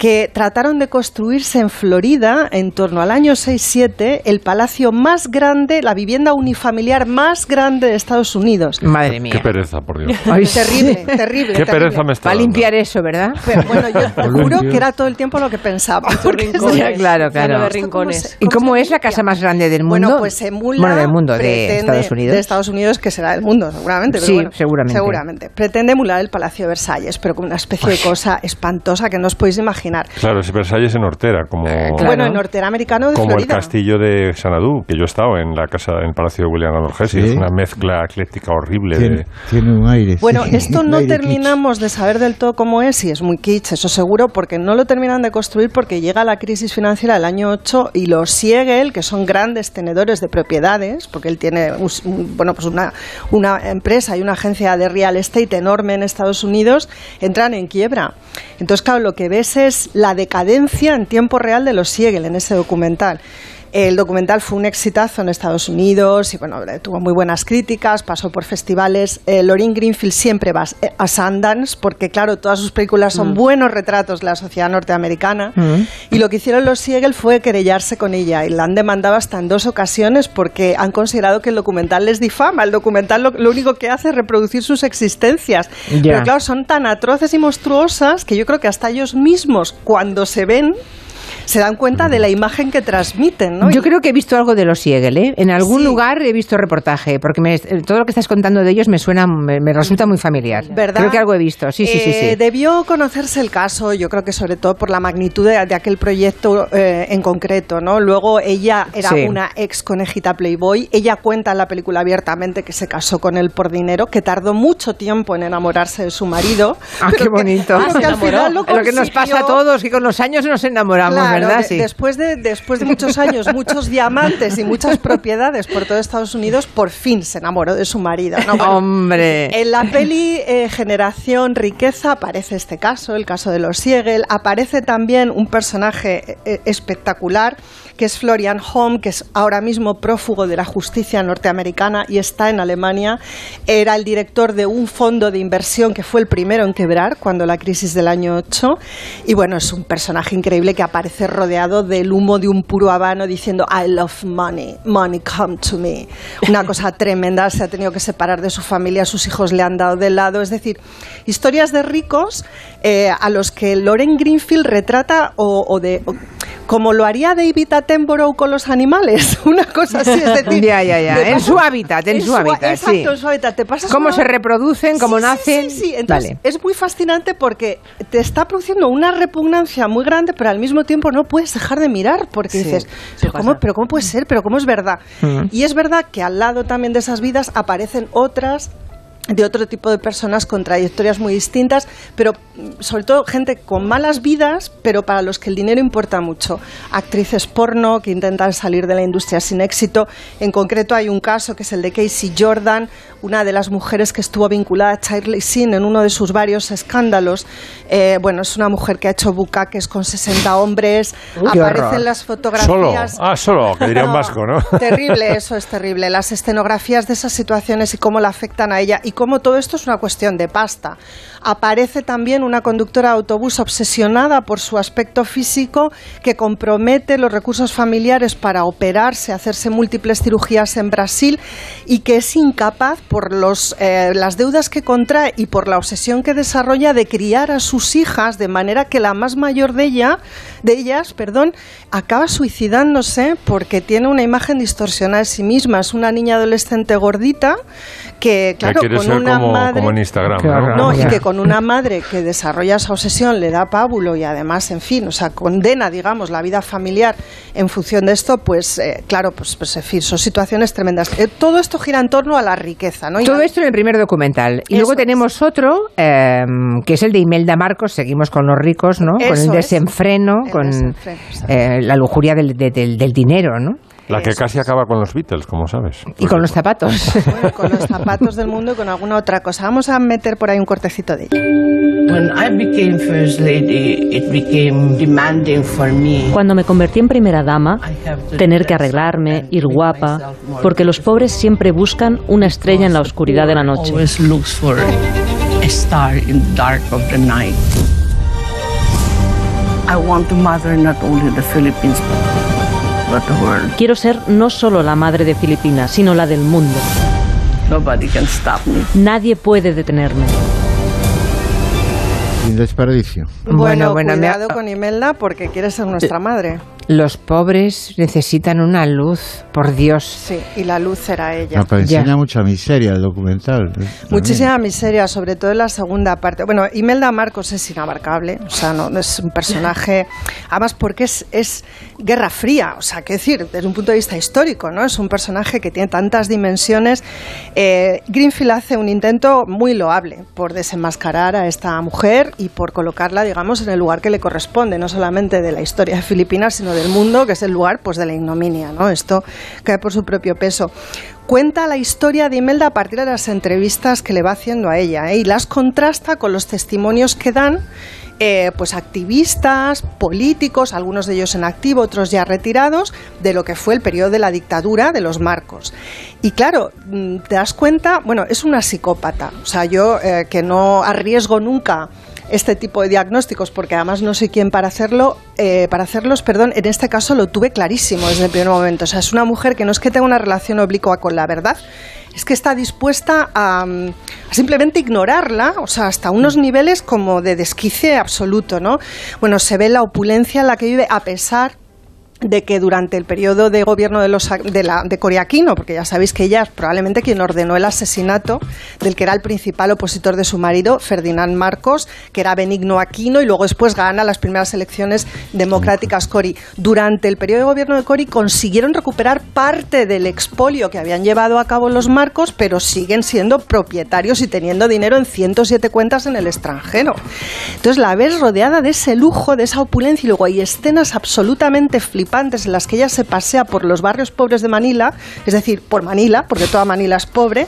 que trataron de construirse en Florida en torno al año 6-7 el palacio más grande, la vivienda unifamiliar más grande de Estados Unidos. Madre mía. Qué pereza, por Dios. Ay, terrible, terrible. Qué terrible. pereza me está Va a limpiar eso, ¿verdad? Pero bueno, yo te juro que era todo el tiempo lo que pensaba. es- claro, claro. De rincones. ¿Y cómo es la casa más grande del mundo? Bueno, pues emula. Bueno, del mundo, de pretende- Estados Unidos. De Estados Unidos, que será del mundo, seguramente. pero Sí, bueno, seguramente. Seguramente. Pretende emular el Palacio de Versalles, pero con una especie de cosa espantosa que no os podéis imaginar. Claro, si Versalles en Hortera, como, Bueno, en norteamericano de como el castillo de Xanadu, que yo he estado en la casa, en el palacio de William Adolfo Sí. Es una mezcla ecléctica horrible. Tiene, de- tiene un aire. Bueno, sí. esto no kitsch. terminamos de saber del todo cómo es y es muy kitsch, eso seguro, porque no lo terminan de construir porque llega la crisis financiera del año 8 y los Siegel, que son grandes tenedores de propiedades, porque él tiene un- bueno, pues una, una empresa y una agencia de real estate enorme en Estados Unidos, entran en quiebra. Entonces, claro, lo que ves es la decadencia en tiempo real de los Siegel en ese documental. El documental fue un exitazo en Estados Unidos y bueno, tuvo muy buenas críticas, pasó por festivales. Eh, Lorin Greenfield siempre va eh, a Sundance porque claro, todas sus películas son Mm. buenos retratos de la sociedad norteamericana. Mm. Y lo que hicieron los Siegel fue querellarse con ella y la han demandado hasta en dos ocasiones porque han considerado que el documental les difama. El documental lo, lo único que hace es reproducir sus existencias. Pero claro, son tan atroces y monstruosas que yo creo que hasta ellos mismos, cuando se ven, se dan cuenta de la imagen que transmiten, ¿no? Yo creo que he visto algo de los Siegel, ¿eh? En algún lugar he visto reportaje, porque me- todo lo que estás contando de ellos me suena, me, me resulta muy familiar. ¿Verdad? Creo que algo he visto, sí, sí, sí. Eh, sí. Debió conocerse el caso, yo creo que sobre todo por la magnitud de, de aquel proyecto eh, en concreto, ¿no? Luego ella era Sí. una ex conejita Playboy. Ella cuenta en la película abiertamente que se casó con él por dinero, que tardó mucho tiempo en enamorarse de su marido. Ah, pero qué que- bonito. pero que al final lo lo que nos pasa a todos, que con los años nos enamoramos, Claro, ¿verdad? de- Sí. después, de, después de muchos años, muchos diamantes y muchas propiedades por todo Estados Unidos, por fin se enamoró de su marido. ¿no? Bueno, Hombre. En la peli eh, Generación Riqueza aparece este caso, el caso de los Siegel. Aparece también un personaje eh, espectacular que es Florian Holm, que es ahora mismo prófugo de la justicia norteamericana y está en Alemania. Era el director de un fondo de inversión que fue el primero en quebrar cuando la crisis del año 8. Y bueno, es un personaje increíble que aparece rodeado del humo de un puro habano diciendo I love money, money come to me. Una cosa tremenda, se ha tenido que separar de su familia, sus hijos le han dado de lado. Es decir, historias de ricos eh, a los que Loren Greenfield retrata o, o de... o- como lo haría David Attenborough con los animales, una cosa así, es decir... Ya, ya, ya. En su hábitat, en su hábitat, Exacto, sí. en su hábitat. Te pasas Cómo una- se reproducen, cómo Sí, nacen. Sí, sí, Entonces, Vale. es muy fascinante porque te está produciendo una repugnancia muy grande, pero al mismo tiempo no puedes dejar de mirar porque dices, ¿pero cómo, pero ¿cómo puede ser? ¿Pero cómo es verdad? Mm. Y es verdad que al lado también de esas vidas aparecen otras de otro tipo de personas con trayectorias muy distintas, pero mm, sobre todo gente con malas vidas, pero para los que el dinero importa mucho. Actrices porno que intentan salir de la industria sin éxito. En concreto hay un caso que es el de Casey Jordan, una de las mujeres que estuvo vinculada a Charlie Sheen en uno de sus varios escándalos. Eh, bueno, es una mujer que ha hecho bucaques con 60 hombres, Uy, aparecen las Solo. fotografías. Ah, solo, que diría un vasco, ¿no? Terrible, eso es terrible. Las escenografías de esas situaciones y cómo la afectan a ella y cómo todo esto es una cuestión de pasta. Aparece también una conductora de autobús obsesionada por su aspecto físico que compromete los recursos familiares para operarse, hacerse múltiples cirugías en Brasil y que es incapaz por los, eh, las deudas que contrae y por la obsesión que desarrolla de criar a sus hijas de manera que la más mayor de ella, de ellas, perdón, acaba suicidándose porque tiene una imagen distorsionada de sí misma. Es una niña adolescente gordita que, claro, con ser una como, madre... como en Instagram. Qué ¿no? y que con una madre que desarrolla esa obsesión le da pábulo y además, en fin, o sea, condena, digamos, la vida familiar en función de esto, pues eh, claro, pues, pues en fin, son situaciones tremendas. Eh, todo esto gira en torno a la riqueza, ¿no? Y Todo la- esto en el primer documental. Y Eso luego es. tenemos otro, eh, que es el de Imelda Marcos. Seguimos con los ricos, ¿no? con el es. desenfreno, El con desenfreno, eh, la lujuria del, de- del- del dinero, ¿no? La que casi acaba con los Beatles, como sabes. Y con los zapatos. Bueno, con los zapatos del mundo y con alguna otra cosa. Vamos a meter por ahí un cortecito de ella. When I became first lady, it became demanding for me. Cuando me convertí en primera dama, tener que arreglarme, ir guapa, porque los pobres siempre buscan una estrella en la oscuridad de la noche. Always looks for a star in the dark of the night. I want to mother not only the Philippines, but. Quiero ser no solo la madre de Filipinas, sino la del mundo. Nobody can stop me. Nadie puede detenerme. Sin desperdicio. Bueno, bueno, me ha- cuidado con Imelda porque quiere ser nuestra madre. Los pobres necesitan una luz, por Dios. Sí, y la luz era ella. No, pero enseña mucha miseria el documental. Muchísima miseria, sobre todo en la segunda parte. Bueno, Imelda Marcos es inabarcable, o sea, no, no es un personaje, además porque es, es guerra fría, o sea, qué decir, desde un punto de vista histórico, ¿no? Es un personaje que tiene tantas dimensiones. Eh, Greenfield hace un intento muy loable por desenmascarar a esta mujer y por colocarla, digamos, en el lugar que le corresponde, no solamente de la historia de Filipinas, sino del mundo, que es el lugar pues de la ignominia, ¿no? Esto cae por su propio peso. Cuenta la historia de Imelda a partir de las entrevistas que le va haciendo a ella ¿eh? y las contrasta con los testimonios que dan eh, pues activistas, políticos, algunos de ellos en activo, otros ya retirados, de lo que fue el periodo de la dictadura de los Marcos. Y claro, mm, te das cuenta, bueno, es una psicópata. O sea, yo eh, que no arriesgo nunca este tipo de diagnósticos, porque además no sé quién para hacerlo, eh, para hacerlos, perdón, en este caso lo tuve clarísimo desde el primer momento. O sea, es una mujer que no es que tenga una relación oblicua con la verdad, es que está dispuesta a, mm, a simplemente ignorarla, o sea, hasta unos niveles como de desquice absoluto, ¿no? Bueno, se ve la opulencia en la que vive a pesar de que durante el periodo de gobierno de, los, de, la, de porque ya sabéis que ella es probablemente quien ordenó el asesinato del que era el principal opositor de su marido, Ferdinand Marcos, que era Benigno Aquino, y luego después gana las primeras elecciones democráticas Cori. Durante el periodo de gobierno de Cori consiguieron recuperar parte del expolio que habían llevado a cabo los Marcos, pero siguen siendo propietarios y teniendo dinero en 107 cuentas en el extranjero. Entonces la ves rodeada de ese lujo, de esa opulencia, y luego hay escenas absolutamente flipantes en las que ella se pasea por los barrios pobres de Manila, es decir, por Manila, porque toda Manila es pobre,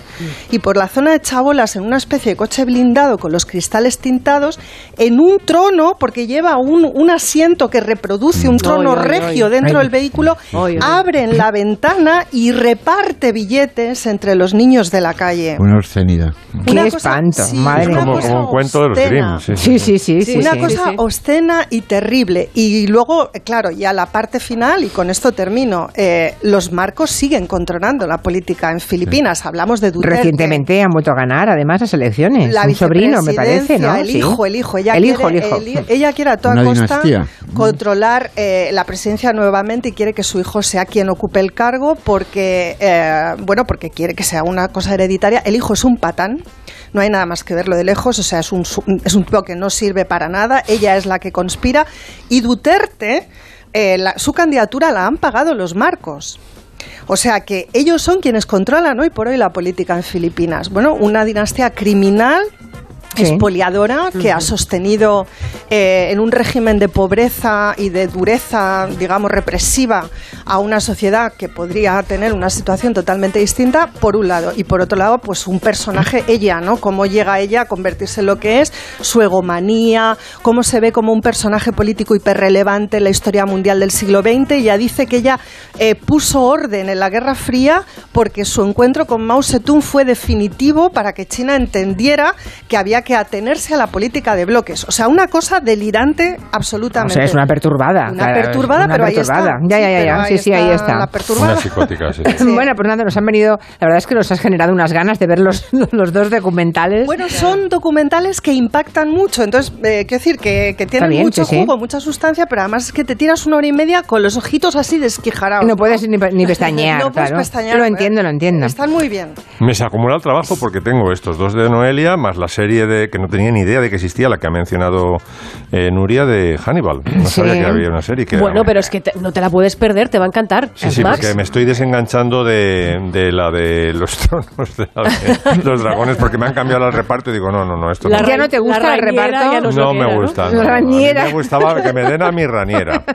y por la zona de Chabolas en una especie de coche blindado con los cristales tintados, en un trono, porque lleva un, un asiento que reproduce un trono Ay, ay, regio dentro del vehículo, abren la ventana y reparte billetes entre los niños de la calle. Una obscenidad. Qué Una cosa- espanto, sí, madre Es una como, un cuento de los obscena. Grimm. Sí, Sí, sí, sí. sí, una sí. cosa obscena y terrible. Y luego, claro, ya la parte final, y con esto termino, eh, los marcos siguen controlando la política en Filipinas. Hablamos de Duterte. Recientemente han vuelto a ganar, además, las elecciones. La un sobrino, me parece, ¿no? vicepresidencia, El Sí. hijo, el hijo. Ella el quiere, hijo, el hijo. el- ella quiere a toda Una costa dinastía. controlar eh, la presidencia nuevamente y quiere que su hijo sea quien ocupe el cargo porque, eh, bueno, porque quiere que sea una cosa hereditaria. El hijo es un patán. No hay nada más que verlo de lejos, o sea, es un, es un tipo que no sirve para nada. Ella es la que conspira. Y Duterte, eh, la- su candidatura la han pagado los marcos. O sea que ellos son quienes controlan hoy por hoy la política en Filipinas. Bueno, una dinastía criminal Sí. expoliadora que ha sostenido eh, en un régimen de pobreza y de dureza, digamos, represiva a una sociedad que podría tener una situación totalmente distinta, por un lado. Y por otro lado, pues un personaje, ella, ¿no? Cómo llega ella a convertirse en lo que es, su egomanía, cómo se ve como un personaje político hiperrelevante en la historia mundial del siglo XX. Ella dice que ella eh, puso orden en la Guerra Fría porque su encuentro con Mao Zedong fue definitivo para que China entendiera que había que atenerse a la política de bloques. O sea, una cosa delirante O absolutamente. sea, es una perturbada. Una claro, perturbada, una pero ahí está. Ya, ya, ya, Sí, ya. pero Sí, ahí sí, ahí está la perturbada. Una psicótica, sí. Bueno, pues nada, nos han venido. La verdad es que nos has generado unas ganas de ver los, los dos documentales. Bueno, son documentales que impactan mucho, entonces, eh, quiero decir que, que tienen bien, mucho sí, sí. jugo, mucha sustancia, pero además es que te tiras una hora y media con los ojitos así desquijarados. no puedes ni, ni pestañear, No puedes claro. pestañear, Lo ¿eh? entiendo, lo entiendo. Están muy bien. Me se acumula el trabajo porque tengo estos dos de Noelia, más la serie de que no tenía ni idea de que existía, la que ha mencionado eh, Nuria de Hannibal. No Sí. sabía que había una serie. Que Bueno, era- pero es que te- no te la puedes perder, te va a encantar. Sí, sí, Max. porque me estoy desenganchando de, de la de los tronos, de la de los dragones, porque me han cambiado el reparto y digo, no, no, no, esto La no. ¿Ya no te gusta la el reparto? ya no No me gusta. No. A mí me gustaba que me den a mi raniera.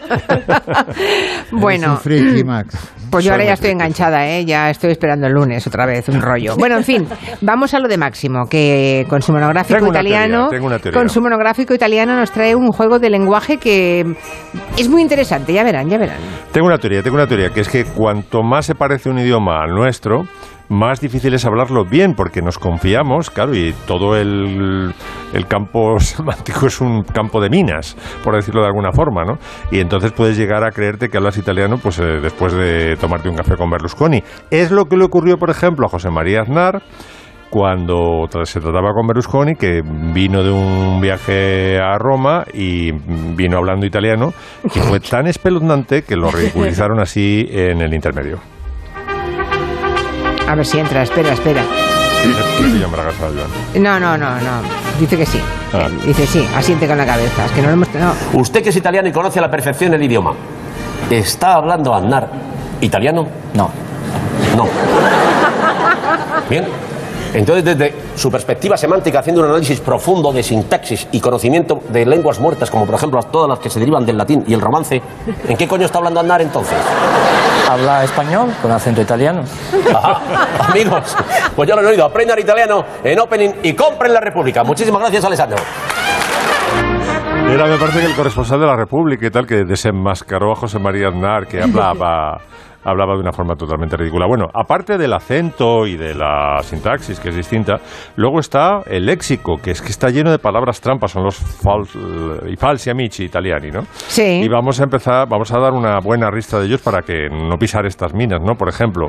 Bueno, Es un friki, Max. Pues yo ahora ya estoy enganchada, ¿eh? ya estoy esperando el lunes otra vez, un rollo. Bueno, en fin, vamos a lo de Máximo, que con su monográfico Tengo una italiano, teoría, tengo una con su monográfico italiano nos trae un juego de lenguaje que es muy interesante, ya verán, ya verán. Tengo una teoría, tengo una teoría, que es que cuanto más se parece un idioma al nuestro, más difícil es hablarlo bien, porque nos confiamos, claro, y todo el, el campo semántico es un campo de minas, por decirlo de alguna forma, ¿no? Y entonces puedes llegar a creerte que hablas italiano pues eh, después de tomarte un café con Berlusconi. Es lo que le ocurrió, por ejemplo, a José María Aznar, cuando se trataba con Berlusconi, que vino de un viaje a Roma y vino hablando italiano, y fue tan espeluznante que lo ridiculizaron así en el intermedio. A ver si entra, espera, espera. No, no, no, no, dice que sí. Ah. Dice sí, asiente con la cabeza, es que no lo hemos... No. Usted que es italiano y conoce a la perfección el idioma, ¿está hablando Aznar italiano? No. No. Bien. Entonces, desde su perspectiva semántica, haciendo un análisis profundo de sintaxis y conocimiento de lenguas muertas, como por ejemplo todas las que se derivan del latín y el romance, ¿en qué coño está hablando Aznar entonces? Habla español con acento italiano. Ajá. Amigos, pues ya lo han oído. Aprendan italiano en Opening y compren la República. Muchísimas gracias, Alessandro. Era, me parece que el corresponsal de la República y tal, que desenmascaró a José María Aznar, que hablaba, hablaba de una forma totalmente ridícula. Bueno, aparte del acento y de la sintaxis, que es distinta, luego está el léxico, que es que está lleno de palabras trampas, son los falsi amici italiani, ¿no? Sí. Y vamos a empezar, vamos a dar una buena lista de ellos para que no pisar estas minas, ¿no? Por ejemplo,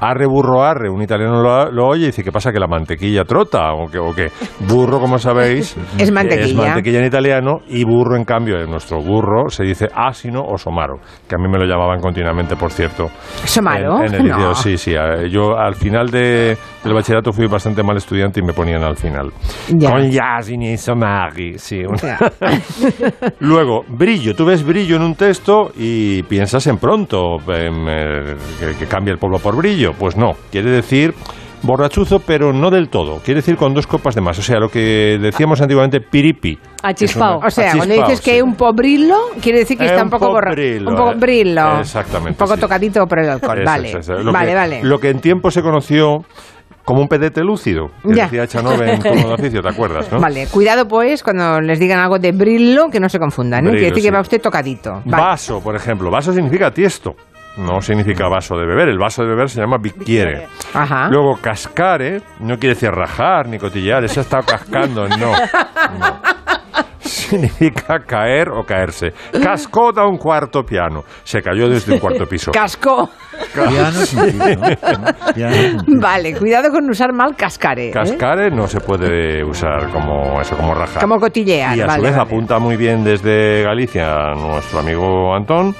arre burro arre, un italiano lo, lo oye y dice, ¿qué pasa? ¿Que la mantequilla trota? ¿O qué? o qué? Burro, como sabéis, Es mantequilla. es mantequilla en italiano y burro, en cambio, en nuestro burro se dice asino o somaro, que a mí me lo llamaban continuamente, por cierto. ¿Somaro? En, en el No. liceo, sí, sí. Yo al final de, del bachillerato fui bastante mal estudiante y me ponían al final. Ya. Con gli asini e somari, sí. Ya. Luego, brillo. Tú ves brillo en un texto y piensas en pronto, eh, que, que cambia el pueblo por brillo. Pues no, quiere decir borrachuzo, pero no del todo. Quiere decir con dos copas de más. O sea, lo que decíamos antiguamente, piripi. Achispao. O sea, cuando dices que sí. es un po' brillo, quiere decir que Eh, está un un poco po' borra- brillo, Un poco eh. brillo. Exactamente, Un poco sí. tocadito por el alcohol. Eso, vale. eso, eso. Lo vale, que, vale. Lo que en tiempo se conoció como un pedete lúcido, que Ya. decía Chanove en de Oficio, ¿te acuerdas? ¿no? Vale, cuidado pues cuando les digan algo de brillo, que no se confundan. ¿eh? Brillo, Quiere decir que sí. va usted tocadito. Vale. Vaso, por ejemplo. Vaso significa tiesto. No significa vaso de beber. El vaso de beber se llama bicchiere. Ajá. Luego, cascare no quiere decir rajar ni cotillear. Ese ha estado cascando. No. no. Significa caer o caerse. Cascó da un cuarto piano. Se cayó desde un cuarto piso. Casco. Piano. Vale, cuidado con usar mal cascare. ¿eh? Cascare no se puede usar como eso, como rajar. Como cotillear, Y a vale, su vez vale. apunta muy bien desde Galicia nuestro amigo Antón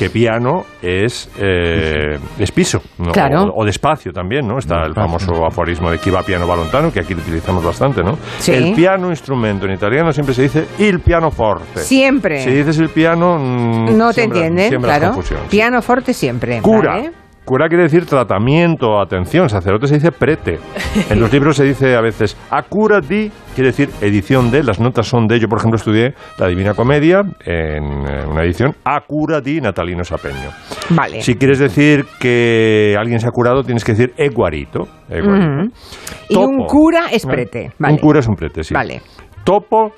que piano es, eh, es piso, ¿no? Claro. o, o despacio también, ¿no? Está el famoso aforismo de chi va piano va lontano, que aquí lo utilizamos bastante, ¿no? Sí. El piano instrumento en italiano siempre se dice il pianoforte. Siempre. Si dices el piano, mm, No te siembra- entienden, siembras claro. confusión. Piano forte siempre. Cura. ¿vale? Cura quiere decir tratamiento, atención. Sacerdote se dice prete. En los libros se dice a veces acura di, quiere decir edición de. Las notas son de. Yo, por ejemplo, estudié la Divina Comedia en eh, una edición acura di Natalino Sapeño. Vale. Si quieres decir que alguien se ha curado, tienes que decir eguarito. eguarito. Y un cura es prete. Vale. Un cura es un prete, sí. Vale. Topo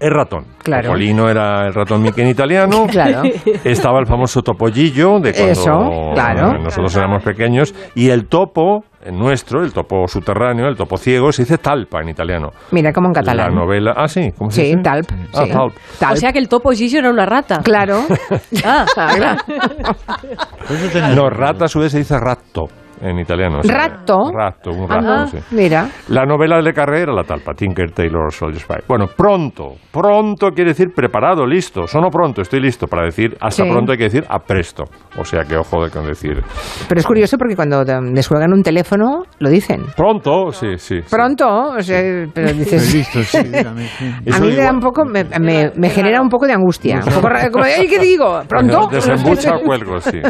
es ratón. Claro. Topolino era el ratón Mickey en italiano. Claro. Estaba el famoso topollillo de cuando Eso, claro. nosotros éramos pequeños. Y el topo, el nuestro, el topo subterráneo, el topo ciego, se dice talpa en italiano. Mira, como en La catalán. novela. Ah, sí, ¿cómo se Sí, dice? talp. Ah, sí. talp. Talp. O sea que el topo Gigio era una rata. Claro. Ah, No, rata a su vez se dice ratto en italiano. sí. Ratto. Ratto, un Ah, rato, sí. Mira. La novela de Le Carré era la talpa, Tinker Taylor Soldier Spy. Bueno, pronto. Pronto quiere decir preparado, listo. Sono pronto, estoy listo. Para decir hasta Sí. pronto hay que decir a presto. O sea que ojo de con decir Pero es curioso porque cuando te- descuelgan un teléfono, lo dicen. pronto, sí, sí. sí. Pronto, o sea, pero dices... Listo, sí, dígame, sí. A mí me da un poco, me, me- me genera un poco de angustia. Un poco como, de, "Ay, ¿qué digo? ¿Pronto? Desembucha o cuelgo, sí.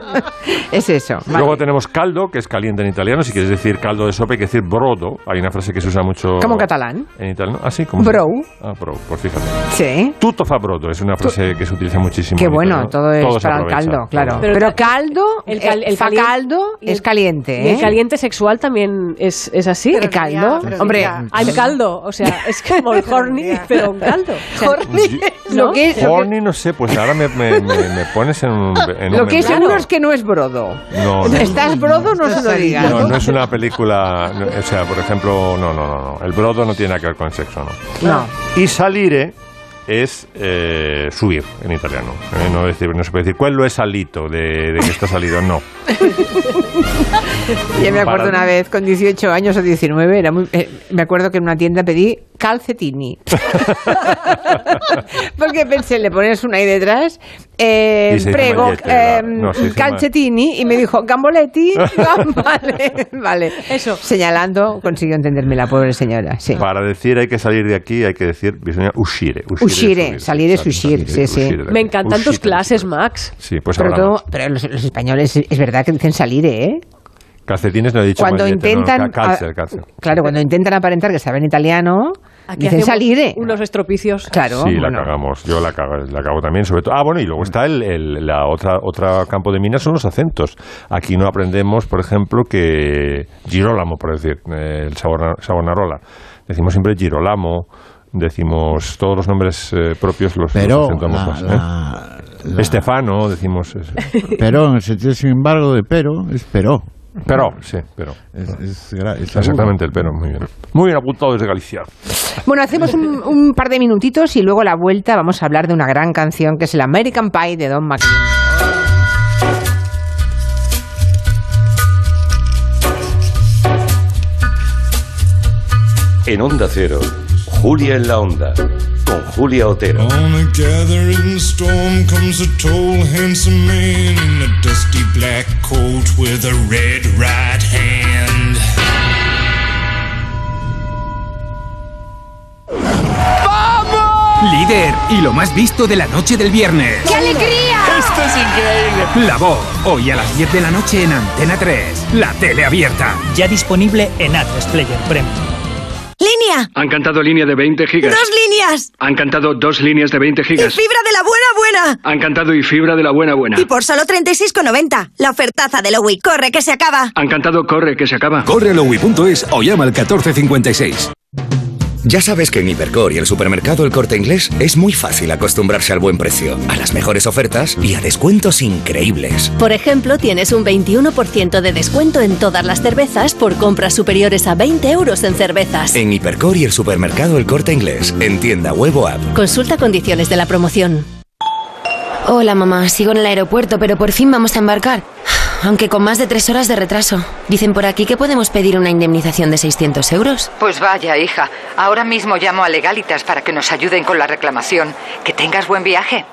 Es eso. vale. Luego tenemos caldo, que es caliente en italiano. Si quieres decir caldo de sopa, hay que decir brodo. Hay una frase que se usa mucho. Como catalán. En italiano. Ah, sí, como. Bro. Ah, bro, pues fíjate. Sí. Tutto fa brodo es una frase que se utiliza muchísimo. Qué en bueno, italiano. todo es para el caldo, claro. Pero, Pero caldo, el cal- eh, el fa caldo y el- es caliente, ¿Y ¿eh? el caliente sexual también es, es así? ¿El caldo? Hombre, I'm caldo, o sea, es como el horny, pero un caldo. O sea, lo que es, Horny, no sé, pues ahora me, me- me- me pones en un. en un lo que es seguro es que no es brodo. No, no. ¿Estás brodo? No lo digas. No, no es una película. no, o sea, por ejemplo, no, no, no, no. El brodo no tiene nada que ver con el sexo, no. No. Y salire es eh, subir en italiano. ¿eh? No, decir, no se puede decir, ¿cuál es salito de, de que está salido? No. Yo me acuerdo una vez con 18 años o 19, era muy, eh, me acuerdo que en una tienda pedí calcetini. Porque pensé, le pones una ahí detrás, eh, prego, eh, no, y me dijo, gamboletti. Vale, vale. Eso. Señalando, consiguió entenderme la pobre señora, sí. Para decir hay que salir de aquí, hay que decir bisogna uscire. Uscire, subir, salir es salir, uscir, sí, sí. uscire Me encantan tus Uscire, clases, Max. Sí, pues pero todo- pero los, los españoles es verdad que dicen salir, ¿eh? Calcetines no he dicho Cuando no, intentan- calcer, calcer. Claro, cuando intentan aparentar que saben italiano, Aquí dicen hacemos salire. Unos estropicios. Claro. Sí, la cagamos. Yo la cago, la cago también, sobre todo. Ah, bueno, y luego está el, el- la otra otra campo de minas son los acentos. Aquí no aprendemos, por ejemplo, que Girolamo, por decir, eh, el Savonarola. Decimos siempre Girolamo, decimos todos los nombres eh, propios los, Pero los la- más, ¿eh? la- la- Estefano, decimos. Pero, en el sentido, sin embargo, de pero, es pero. Pero, sí, pero. Es, es gra- es Exactamente, el pero, muy bien. Muy bien apuntado desde Galicia. Bueno, hacemos un, un par de minutitos y luego a la vuelta vamos a hablar de una gran canción que es el American Pie de Don McLean. En Onda Cero, Julia en la Onda, con Julia Otero. On a gathering storm comes a tall, handsome man in a dusty black coat with a red right hand. Líder y lo más visto de la noche del viernes. ¡Qué alegría! ¡Esto es increíble! La voz, hoy a las 10 de la noche en Antena 3. La tele abierta. Ya disponible en A3 Player Premium. ¡Línea! Han cantado línea de 20 gigas. ¡Dos líneas! Han cantado dos líneas de 20 ¡Y gigas. fibra de la buena buena! Han cantado y fibra de la buena buena. Y por solo 36,90. La ofertaza de Lowy. ¡Corre que se acaba! Han cantado Corre que se acaba. Corre a lowy.es o llama al 1456. Ya sabes que en Hipercor y el supermercado El Corte Inglés es muy fácil acostumbrarse al buen precio, a las mejores ofertas y a descuentos increíbles. Por ejemplo, tienes un 21% de descuento en todas las cervezas por compras superiores a 20 euros en cervezas. En Hipercor y el supermercado El Corte Inglés, en tienda web o app. Consulta condiciones de la promoción. Hola mamá, sigo en el aeropuerto, pero por fin vamos a embarcar. Aunque con más de tres horas de retraso. Dicen por aquí que podemos pedir una indemnización de 600 euros. Pues vaya, hija. Ahora mismo llamo a Legalitas para que nos ayuden con la reclamación. Que tengas buen viaje.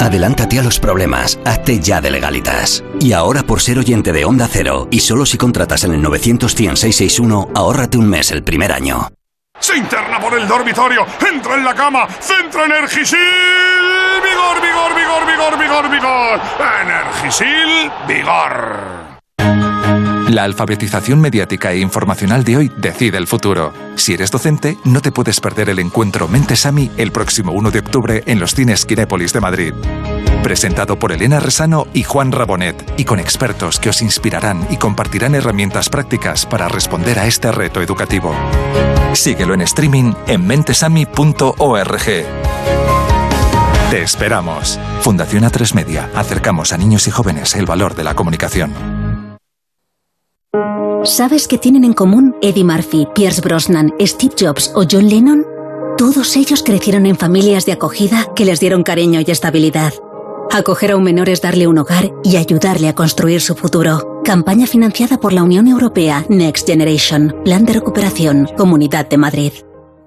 Adelántate a los problemas, hazte ya de legalitas. Y ahora por ser oyente de Onda Cero, y solo si contratas en el 900 661 ahórrate un mes el primer año. Se interna por el dormitorio. Entra en la cama. Centro Energisil. Vigor, vigor, vigor, vigor, vigor, vigor. Energisil, vigor. La alfabetización mediática e informacional de hoy decide el futuro. Si eres docente, no te puedes perder el encuentro Mentesami el próximo 1 de octubre en los cines Kinépolis de Madrid. Presentado por Elena Resano y Juan Rabonet, y con expertos que os inspirarán y compartirán herramientas prácticas para responder a este reto educativo. Síguelo en streaming en mentesami.org. Te esperamos. Fundación A3 Media. Acercamos a niños y jóvenes el valor de la comunicación. ¿Sabes qué tienen en común Eddie Murphy, Pierce Brosnan, Steve Jobs o John Lennon? Todos ellos crecieron en familias de acogida que les dieron cariño y estabilidad. Acoger a un menor es darle un hogar y ayudarle a construir su futuro. Campaña financiada por la Unión Europea Next Generation. Plan de recuperación. Comunidad de Madrid.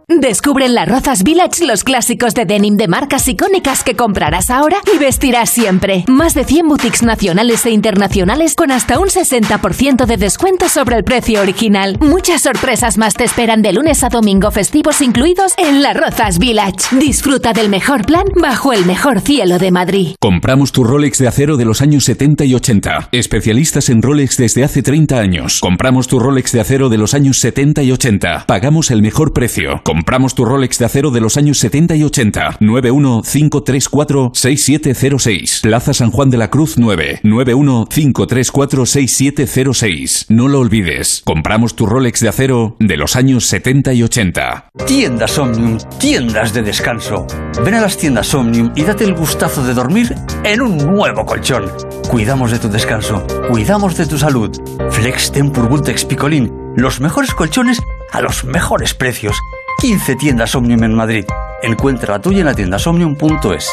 Descubre en las Rozas Village los clásicos de denim de marcas icónicas que comprarás ahora y vestirás siempre. Más de 100 boutiques nacionales e internacionales con hasta un 60% de descuento sobre el precio original. Muchas sorpresas más te esperan de lunes a domingo festivos incluidos en las Rozas Village. Disfruta del mejor plan bajo el mejor cielo de Madrid. Compramos tu Rolex de acero de los años 70 y 80. Especialistas en Rolex desde hace 30 años. Compramos tu Rolex de acero de los años 70 y 80. Pagamos el mejor precio. Tu Rolex de acero de los años 70 y 80. 915346706. Plaza San Juan de la Cruz 9. 915346706. No lo olvides. Compramos tu Rolex de acero de los años 70 y 80. Tiendas Omnium, tiendas de descanso. Ven a las tiendas Omnium y date el gustazo de dormir en un nuevo colchón. Cuidamos de tu descanso, cuidamos de tu salud. Flex Tempur Vultex Picolín, los mejores colchones a los mejores precios. 15 tiendas Omnium en Madrid. Encuentra la tuya en la tiendasomnium.es.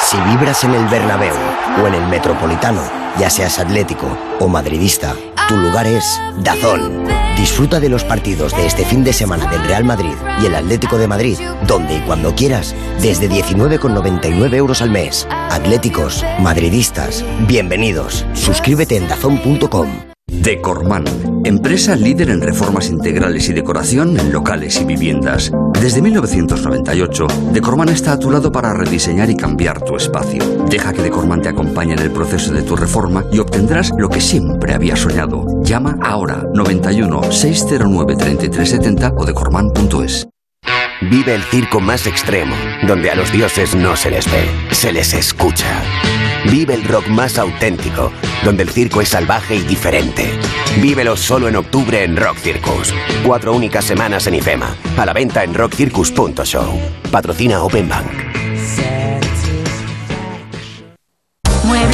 Si vibras en el Bernabéu o en el Metropolitano, ya seas atlético o madridista, tu lugar es Dazón. Disfruta de los partidos de este fin de semana del Real Madrid y el Atlético de Madrid, donde y cuando quieras, desde 19,99 euros al mes. Atléticos, madridistas, bienvenidos. Suscríbete en dazón.com. Decorman, empresa líder en reformas integrales y decoración en locales y viviendas. Desde 1998, Decorman está a tu lado para rediseñar y cambiar tu espacio. Deja que Decorman te acompañe en el proceso de tu reforma y obtendrás lo que siempre habías soñado. Llama ahora 91 609 3370 o decorman.es. Vive el circo más extremo, donde a los dioses no se les ve, se les escucha. Vive el rock más auténtico, donde el circo es salvaje y diferente. Vívelo solo en octubre en Rock Circus. Cuatro únicas semanas en IFEMA. A la venta en rockcircus.show. Patrocina Open Bank.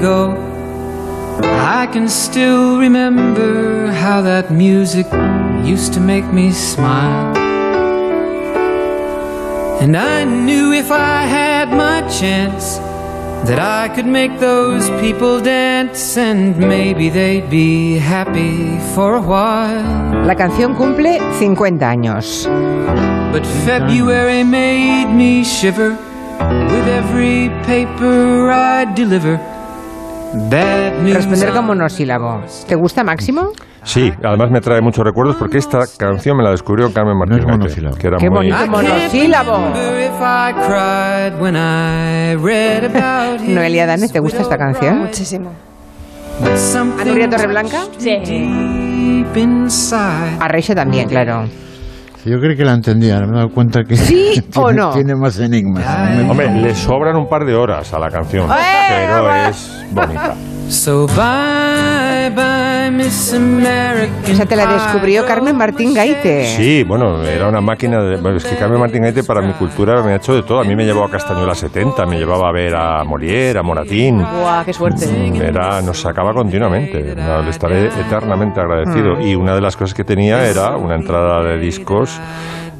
ago, I can still remember how that music used to make me smile. And I knew if I had my chance that I could make those people dance and maybe they'd be happy for a while. La canción cumple 50 años. But February made me shiver with every paper I deliver. Responder con monosílabo. ¿Te gusta Máximo? Sí, además me trae muchos recuerdos porque esta canción me la descubrió Carmen Martínez. que era Qué muy... bonito monosílabo. Noelia Dane, ¿te gusta esta canción? Muchísimo. ¿A Nuria Torreblanca? Sí. A Reixa también, claro. Yo creo que la entendía, me he dado cuenta que ¿Sí o tiene, no? tiene más enigmas. Hombre, le sobran un par de horas a la canción, ¡Eh, pero es bonita. So bye bye, Miss American. Esa te la descubrió Carmen Martín Gaite. Sí, bueno, era una máquina de... Bueno, es que Carmen Martín Gaite para mi cultura me ha hecho de todo. A mí me llevó a Castañuela 70, me llevaba a ver a Molière, a Moratín. Buah, qué suerte. Mm, Era, nos sacaba continuamente. No, le estaré eternamente agradecido. Mm. Y una de las cosas que tenía era una entrada de discos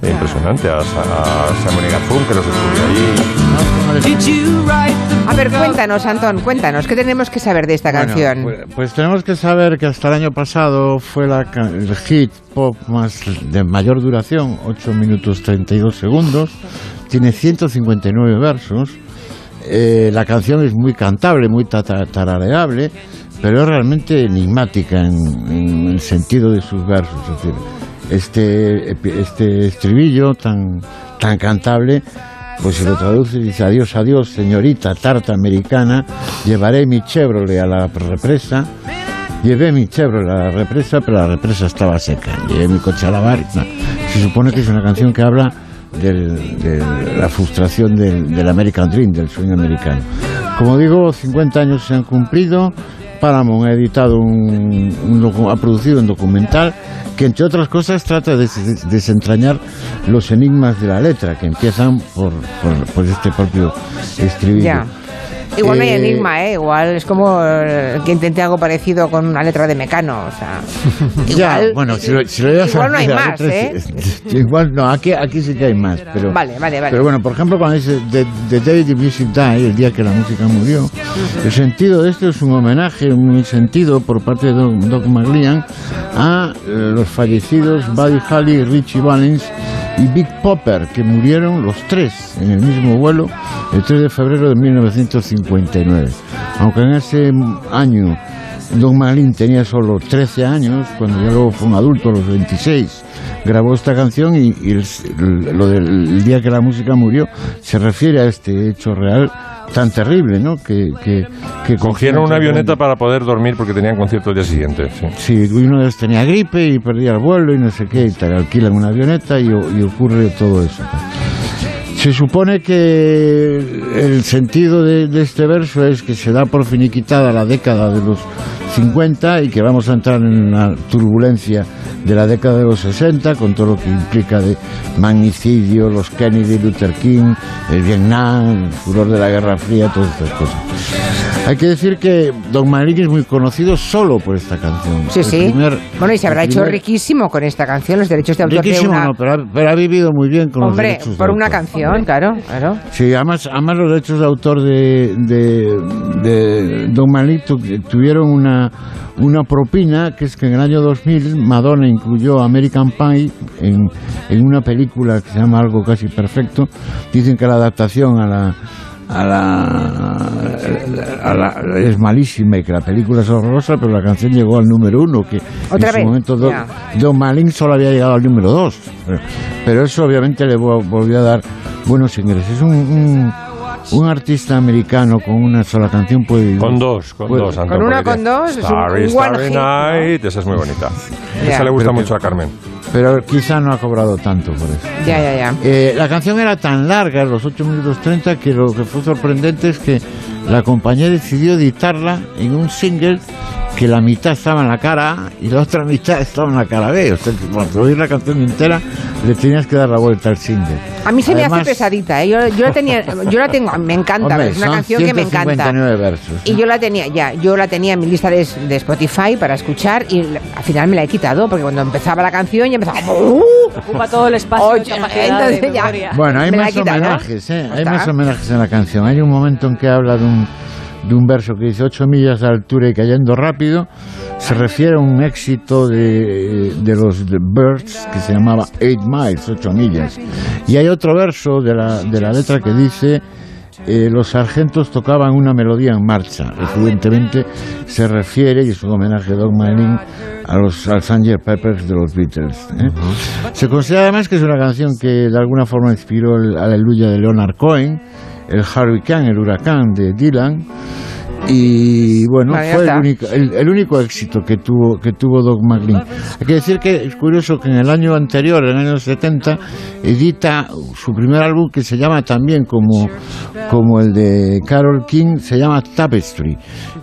impresionante a, Sa- a Simon y Garfunkel, que nos descubrió allí. A ver, cuéntanos, Antón, cuéntanos, ¿qué tenemos que saber de esta Bueno, canción? pues, pues tenemos que saber que hasta el año pasado fue la, el hit pop más de mayor duración, 8 minutos 32 segundos, tiene 159 versos, eh, la canción es muy cantable, muy tarareable, pero es realmente enigmática en, en el sentido de sus versos. Es decir, este, este estribillo tan, tan cantable, pues si lo traduce dice adiós, adiós, señorita tarta americana, llevaré mi Chevrolet a la represa. Llevé mi Chevrolet a la represa, pero la represa estaba seca. Llevé mi coche a lavar. no. Se supone que es una canción que habla de la frustración del American Dream, del sueño americano. Como digo, 50 años se han cumplido. Paramount ha editado un, un ha producido un documental que entre otras cosas trata de des- desentrañar los enigmas de la letra que empiezan por, por, este propio estribillo. Igual no hay Eh, enigma, ¿eh? Igual es como que intenté algo parecido con una letra de Mecano, o sea... Ya, igual, bueno, si lo, si lo llevas igual a no hay la más, letra, ¿eh? Igual no, aquí, aquí sí que hay más. Pero, Vale, vale, vale. Pero bueno, por ejemplo, cuando dice The, the Day the Music Died, el día que la música murió, el sentido de esto es un homenaje muy sentido por parte de Doc, Doc McLean a eh, los fallecidos Buddy Holly, Richie Valens y Big Popper, que murieron los tres en el mismo vuelo el 3 de febrero de 1959. Aunque en ese año Don Malin tenía solo 13 años, cuando ya luego fue un adulto, a los 26, grabó esta canción y, y el- lo del día que la música murió se refiere a este hecho real tan terrible, ¿no? Que, que, que Cogieron una avioneta para poder dormir porque tenían concierto el día siguiente. Sí. Sí, uno de ellos tenía gripe y perdía el vuelo y no sé qué, y tal, alquilan una avioneta y, y ocurre todo eso. Se supone que el sentido de, de este verso es que se da por finiquitada la década de los 50 y que vamos a entrar en una turbulencia de la década de los 60 con todo lo que implica de magnicidio, los Kennedy, Luther King, el Vietnam, el furor de la Guerra Fría, todas estas cosas. Hay que decir que Don Marín es muy conocido solo por esta canción. Sí, El sí. primer- bueno, y se habrá hecho riquísimo con esta canción, los derechos de autor Riquísimo, de una... no, pero ha, pero ha vivido muy bien con los Hombre, derechos de por una autor. canción, claro, claro. Sí, además, además los derechos de autor de, de, de Don Malik tu- tuvieron una, una propina, que es que en el año 2000 Madonna incluyó American Pie en, en una película que se llama Algo Casi Perfecto. Dicen que la adaptación a la... A la, a la- es malísima y que la película es horrorosa, pero la canción llegó al número uno, que Otra en su vez, momento Don, Malin solo había llegado al número dos. Pero, eso obviamente le vo- volvió a dar buenos ingresos. Es un, un, un artista americano con una sola canción puede... Con dos, con puede- dos, Antón, Con una, con dos, es un- Starry, one Starry Night, esa es muy bonita. Ya. Esa le gusta Pero mucho a Carmen. Pero quizá no ha cobrado tanto por eso. Ya, ya, ya. Eh, la canción era tan larga, los 8 minutos 30, que lo que fue sorprendente es que la compañía decidió editarla en un single que la mitad estaba en la cara y la otra mitad estaba en la cara B. O sea, que para oír la canción entera le tenías que dar la vuelta al single. A mí se me hace pesadita, ¿eh? Yo, yo la tenía, yo la tengo, me encanta, Hombre, es una canción que me encanta. 159 versos. Y yo la tenía, ya, yo la tenía en mi lista de, de Spotify para escuchar y al final me la he quitado porque cuando empezaba la canción ya empezaba. ¡uh! Ocupa todo el espacio Oye, de capacidad de entonces ya-. Bueno, hay más homenajes, ¿eh? Hay más homenajes en la canción. Hay un momento en que habla de un, de un verso que dice 8 millas de altura y cayendo rápido. Se refiere a un éxito de, de los The Birds que se llamaba 8 miles, 8 millas. Y hay otro verso de la, de la letra que dice eh, los sargentos tocaban una melodía en marcha. Evidentemente se refiere, y es un homenaje a Doug Martin, a los al. Peppers de los Beatles. ¿eh? Se considera además que es una canción que de alguna forma inspiró el Aleluya de Leonard Cohen, el Hurricane, el huracán de Dylan, Y bueno, Vale, fue el único, el, el único éxito que tuvo, que tuvo Doug McLean. Hay que decir que es curioso que en el año anterior, en el año 70, edita su primer álbum que se llama también como, como el de Carol King, se llama Tapestry.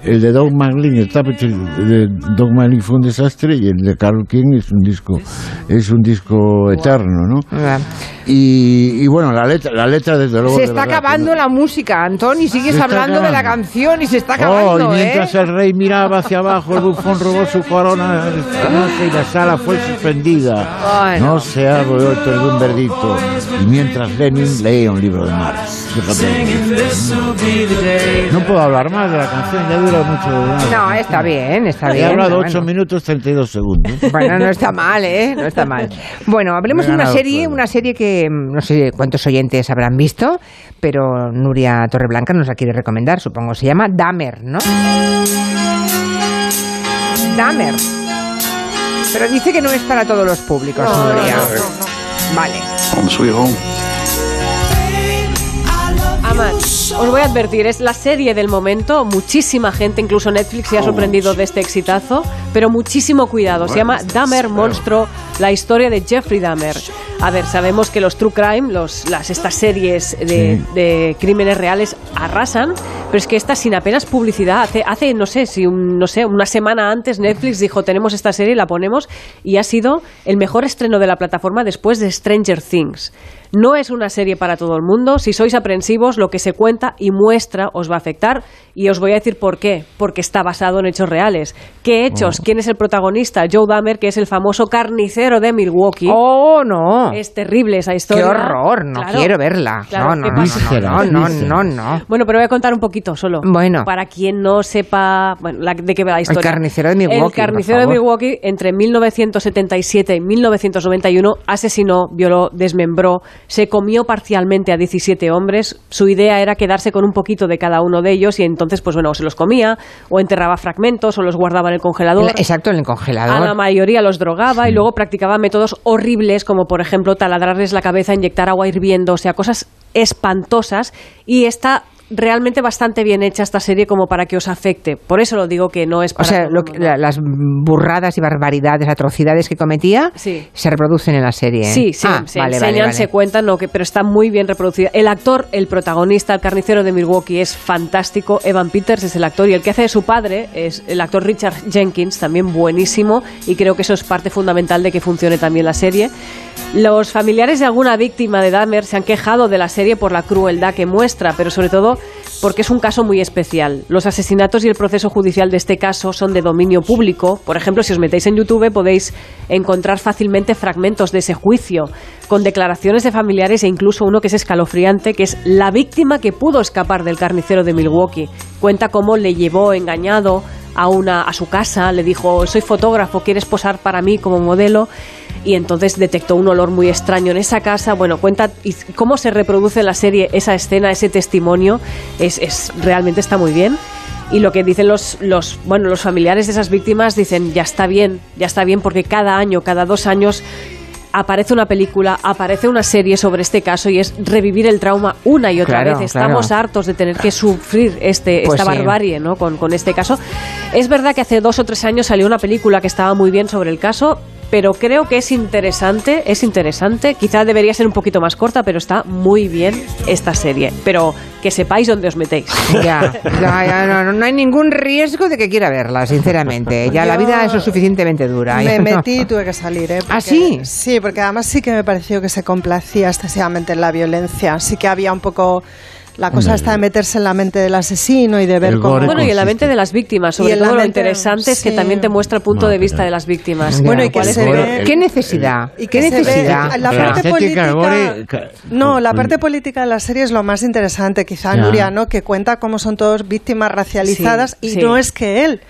El de Doug McLean, el Tapestry de Doug McLean fue un desastre y el de Carol King es un disco, es un disco eterno, ¿no? Y, y bueno, la letra, la letra desde luego. Se de está verdad acabando la música, Antón, y sigues hablando de la acabando. canción y se está Oh, acabando, y mientras ¿eh? el rey miraba hacia abajo, el bufón robó su corona y la sala fue suspendida. No se ha vuelto ningún verdicto. Y mientras Lenin leía un libro de Marx. No puedo hablar más de la canción, ya dura mucho. No, está bien, está He bien. hablado pero 8 bueno. minutos 32 segundos. Bueno, no está mal, ¿eh? No está mal. Bueno, hablemos he de una serie, una serie que mm, no sé cuántos oyentes habrán visto, pero Nuria Torreblanca nos la quiere recomendar, supongo. Se llama Dahmer, ¿no? Dahmer. Pero dice que no es para todos los públicos, No, Nuria. no, no, Vale. Home sweet home. Amat, os voy a advertir, es la serie del momento. Muchísima gente, incluso Netflix, se ha sorprendido de este exitazo. Pero muchísimo cuidado. Se llama Dahmer Monstruo, la historia de Jeffrey Dahmer. A ver, sabemos que los True Crime, los, las, estas series de, de crímenes reales arrasan, pero es que esta sin apenas publicidad, hace, hace no sé, si un- no sé, una semana antes Netflix dijo tenemos esta serie, la ponemos y ha sido el mejor estreno de la plataforma después de Stranger Things. No es una serie para todo el mundo. Si sois aprensivos, lo que se cuenta y muestra os va a afectar. Y os voy a decir por qué. Porque está basado en hechos reales. ¿Qué hechos? ¿Quién es el protagonista? Joe Dahmer, que es el famoso carnicero de Milwaukee. ¡Oh, no! Es terrible esa ¡Qué historia. horror! No Claro. quiero verla. Claro, no, ¿qué no, no, no, no, no, no, no. Bueno, pero voy a contar un poquito solo. Bueno. Para quien no sepa bueno, la- de qué va la El historia. carnicero de Milwaukee, El carnicero por de. Milwaukee, entre 1977 y 1991, asesinó, violó, desmembró, se comió parcialmente a 17 hombres. Su idea era quedarse con un poquito de cada uno de ellos y entonces, pues bueno, se los comía o enterraba fragmentos o los guardaba en el congelador. Exacto, en el A la congelador. mayoría los drogaba y luego practicaba métodos horribles como por ejemplo taladrarles la cabeza, inyectar agua hirviendo, o sea, cosas espantosas y está realmente bastante bien hecha esta serie como para que os afecte. Por eso lo digo que no es O para sea, todo lo que- la- las burradas y barbaridades, atrocidades que cometía Sí. se reproducen en la serie. Sí, sí, Ah, se vale, enseñan, vale, vale. se cuentan, no, que, pero está muy bien reproducida. El actor, el protagonista, el carnicero de Milwaukee es fantástico. Evan Peters es el actor y el que hace de su padre es el actor Richard Jenkins, también buenísimo y creo que eso es parte fundamental de que funcione también la serie. Los familiares de alguna víctima de Dahmer se han quejado de la serie por la crueldad que muestra, pero sobre todo porque es un caso muy especial. Los asesinatos y el proceso judicial de este caso son de dominio público. Por ejemplo, si os metéis en YouTube podéis encontrar fácilmente fragmentos de ese juicio con declaraciones de familiares e incluso uno que es escalofriante, que es la víctima que pudo escapar del carnicero de Milwaukee. Cuenta cómo le llevó engañado a una a su casa, le dijo, "Soy fotógrafo, ¿quieres posar para mí como modelo?" Y entonces detectó un olor muy extraño en esa casa. Bueno, cuenta y cómo se reproduce en la serie esa escena, ese testimonio, es, es realmente está muy bien. Y lo que dicen los, los, bueno, los familiares de esas víctimas dicen, ya está bien, ya está bien, porque cada año, cada dos años aparece una película, aparece una serie sobre este caso y es revivir el trauma una y otra Claro, vez. Estamos claro. hartos de tener que sufrir este, Pues esta sí. barbarie ¿no? con, con este caso. Es verdad que hace dos o tres años salió una película que estaba muy bien sobre el caso, pero creo que es interesante, es interesante. Quizá debería ser un poquito más corta, pero está muy bien esta serie. Pero que sepáis dónde os metéis. Ya, ya, ya, no, no, no hay ningún riesgo de que quiera verla, sinceramente. Ya la vida es lo suficientemente dura. Me no. metí y tuve que salir, ¿eh? ¿Ah, Porque- sí? Sí, porque además sí que me pareció que se complacía excesivamente en la violencia. Sí que había un poco la cosa esta de meterse en la mente del asesino y de ver cómo... Bueno, y en la mente de las víctimas, sobre todo lo interesante es que también te muestra el punto de vista de las víctimas. Bueno, y que ¿Cuál es se ve- ¿Qué necesidad? Y ¿Qué necesidad? la parte política, gore, no, la parte política de la serie es lo más interesante, quizá Ya. Nuria, ¿no? Que cuenta cómo son todos víctimas racializadas Sí, y sí. no es que él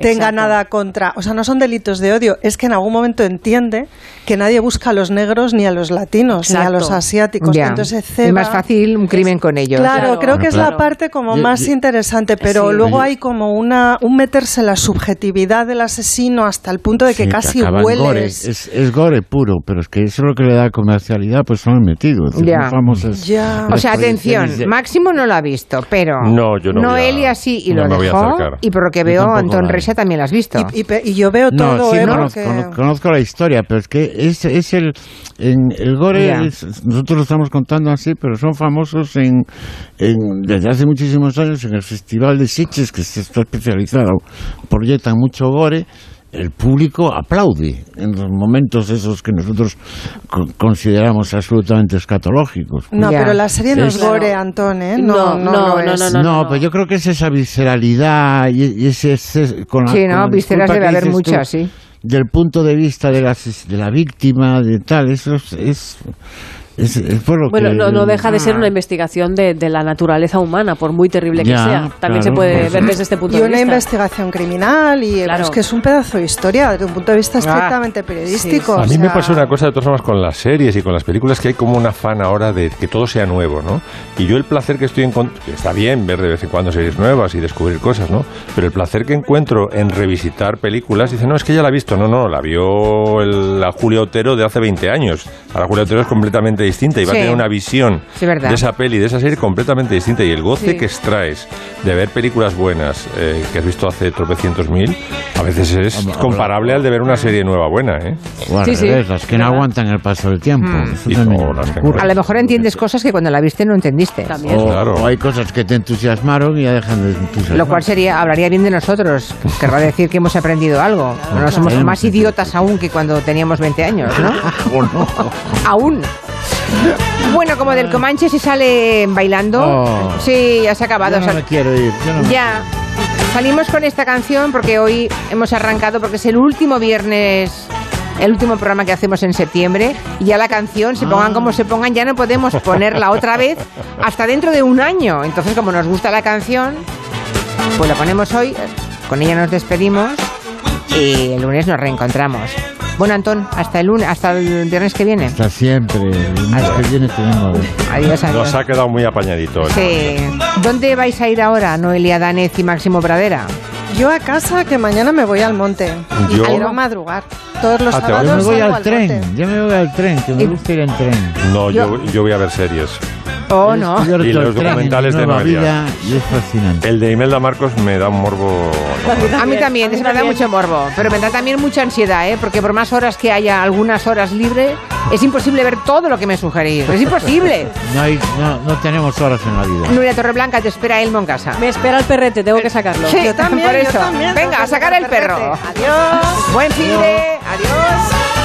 tenga Exacto. nada contra, o sea, no son delitos de odio, es que en algún momento entiende que nadie busca a los negros ni a los latinos ni a los asiáticos, Ya. entonces es más fácil un crimen con ellos. Claro, Claro, creo que es la parte como Yo- más yo- interesante, pero Sí. luego Yo- hay como una un meterse en la subjetividad del asesino hasta el punto de que Sí, casi gore. hueles. Es, es gore puro, pero es que eso es lo que le da comercialidad, pues son metidos. Son Ya. famosos. Ya. O sea, atención, de- Máximo no lo ha visto, pero No, yo no a- Noelia sí y no lo dejó. Y por lo que veo, vale. Resa también lo has visto. Y, pe- y yo veo No, todo, sí, ¿eh? conozco, porque- cono- conozco la historia, pero es que es, es el en el gore, es- nosotros lo estamos contando así, pero son famosos en, en- desde hace muchísimos años en el Festival de Sitges, que se está especializado, proyectan mucho gore, el público aplaude en los momentos esos que nosotros co- consideramos absolutamente escatológicos. No, pero la serie no es, gore, Antón, ¿eh? No, No, no, no, no, pero yo creo que es esa visceralidad y, y ese, ese- con la- Sí, ¿no? disculpa debe haber muchas, sí. Del punto de vista de la, de la víctima, de tal, eso es, es, es- por lo Bueno, que... no, no deja de ser una investigación de, de la naturaleza humana, por muy terrible que Ya, sea. También se claro, puede pues ver sí. desde este punto Y de una vista. investigación criminal y Claro. es que es un pedazo de historia desde un punto de vista Ah, estrictamente periodístico. A o mí me sea, pasa una cosa de todas formas con las series y con las películas que hay como un afán ahora de que todo sea nuevo, ¿no? Y yo el placer que estoy en está bien ver de vez en cuando series nuevas y descubrir cosas, ¿no? Pero el placer que encuentro en revisitar películas, dice, no, es que ya la ha visto, no, no, la vio el- la Julia Otero de hace 20 años. Ahora Julia Otero es completamente distinta y va Sí. a tener una visión Sí, de esa peli, de esa serie completamente distinta y el goce Sí. que extraes de ver películas buenas eh, que has visto hace tropecientos mil, a veces es comparable al de ver una serie nueva buena, ¿eh? O al revés, las que no aguantan el paso del tiempo. Mm. Y- también o las que. A lo mejor entiendes cosas que cuando la viste no entendiste. O, o hay cosas que te entusiasmaron y ya dejan de entusiasmar. Lo cual sería, hablaría bien de nosotros. Querrá decir que hemos aprendido algo. no somos Claro. más idiotas aún que cuando teníamos 20 años, ¿no? aún. Bueno, como del Comanche se sale bailando. Oh. Sí, ya se ha acabado. Yo no Sal- me quiero ir. yo no me- Ya. Salimos con esta canción porque hoy hemos arrancado, porque es el último viernes, el último programa que hacemos en septiembre. Y ya la canción, se pongan como se pongan, ya no podemos ponerla otra vez hasta dentro de un año. Entonces, como nos gusta la canción, pues la ponemos hoy, con ella nos despedimos y el lunes nos reencontramos. Bueno, Antón, hasta el lunes, hasta el viernes que viene. Hasta siempre. El mes que viene te vengo a ver. Adiós, adiós. Nos ha quedado muy apañadito. el Sí. ¿Dónde vais a ir ahora, Noelia Danez y Máximo Pradera? Yo a casa que mañana me voy al monte y Yo- quiero madrugar. Todos los Ah, sábados Yo me voy al tren. monte. Yo me voy al tren, que me gusta ir en tren. No, yo, yo voy a ver series. Oh, no. Y los documentales de vida y es fascinante. El de Imelda Marcos me da un morbo. A mí también, eso me da mucho morbo, pero me da también mucha ansiedad, ¿eh? porque por más horas que haya, algunas horas libres, es imposible ver todo lo que me sugerís. Es imposible. No, hay, no, no tenemos horas en la vida. Nuria Torreblanca te espera Elmo en casa. Me espera el perrete, tengo que sacarlo. Sí, Yo también, por yo eso. también, Venga, a sacar el perro. Adiós. Buen fin de. Adiós.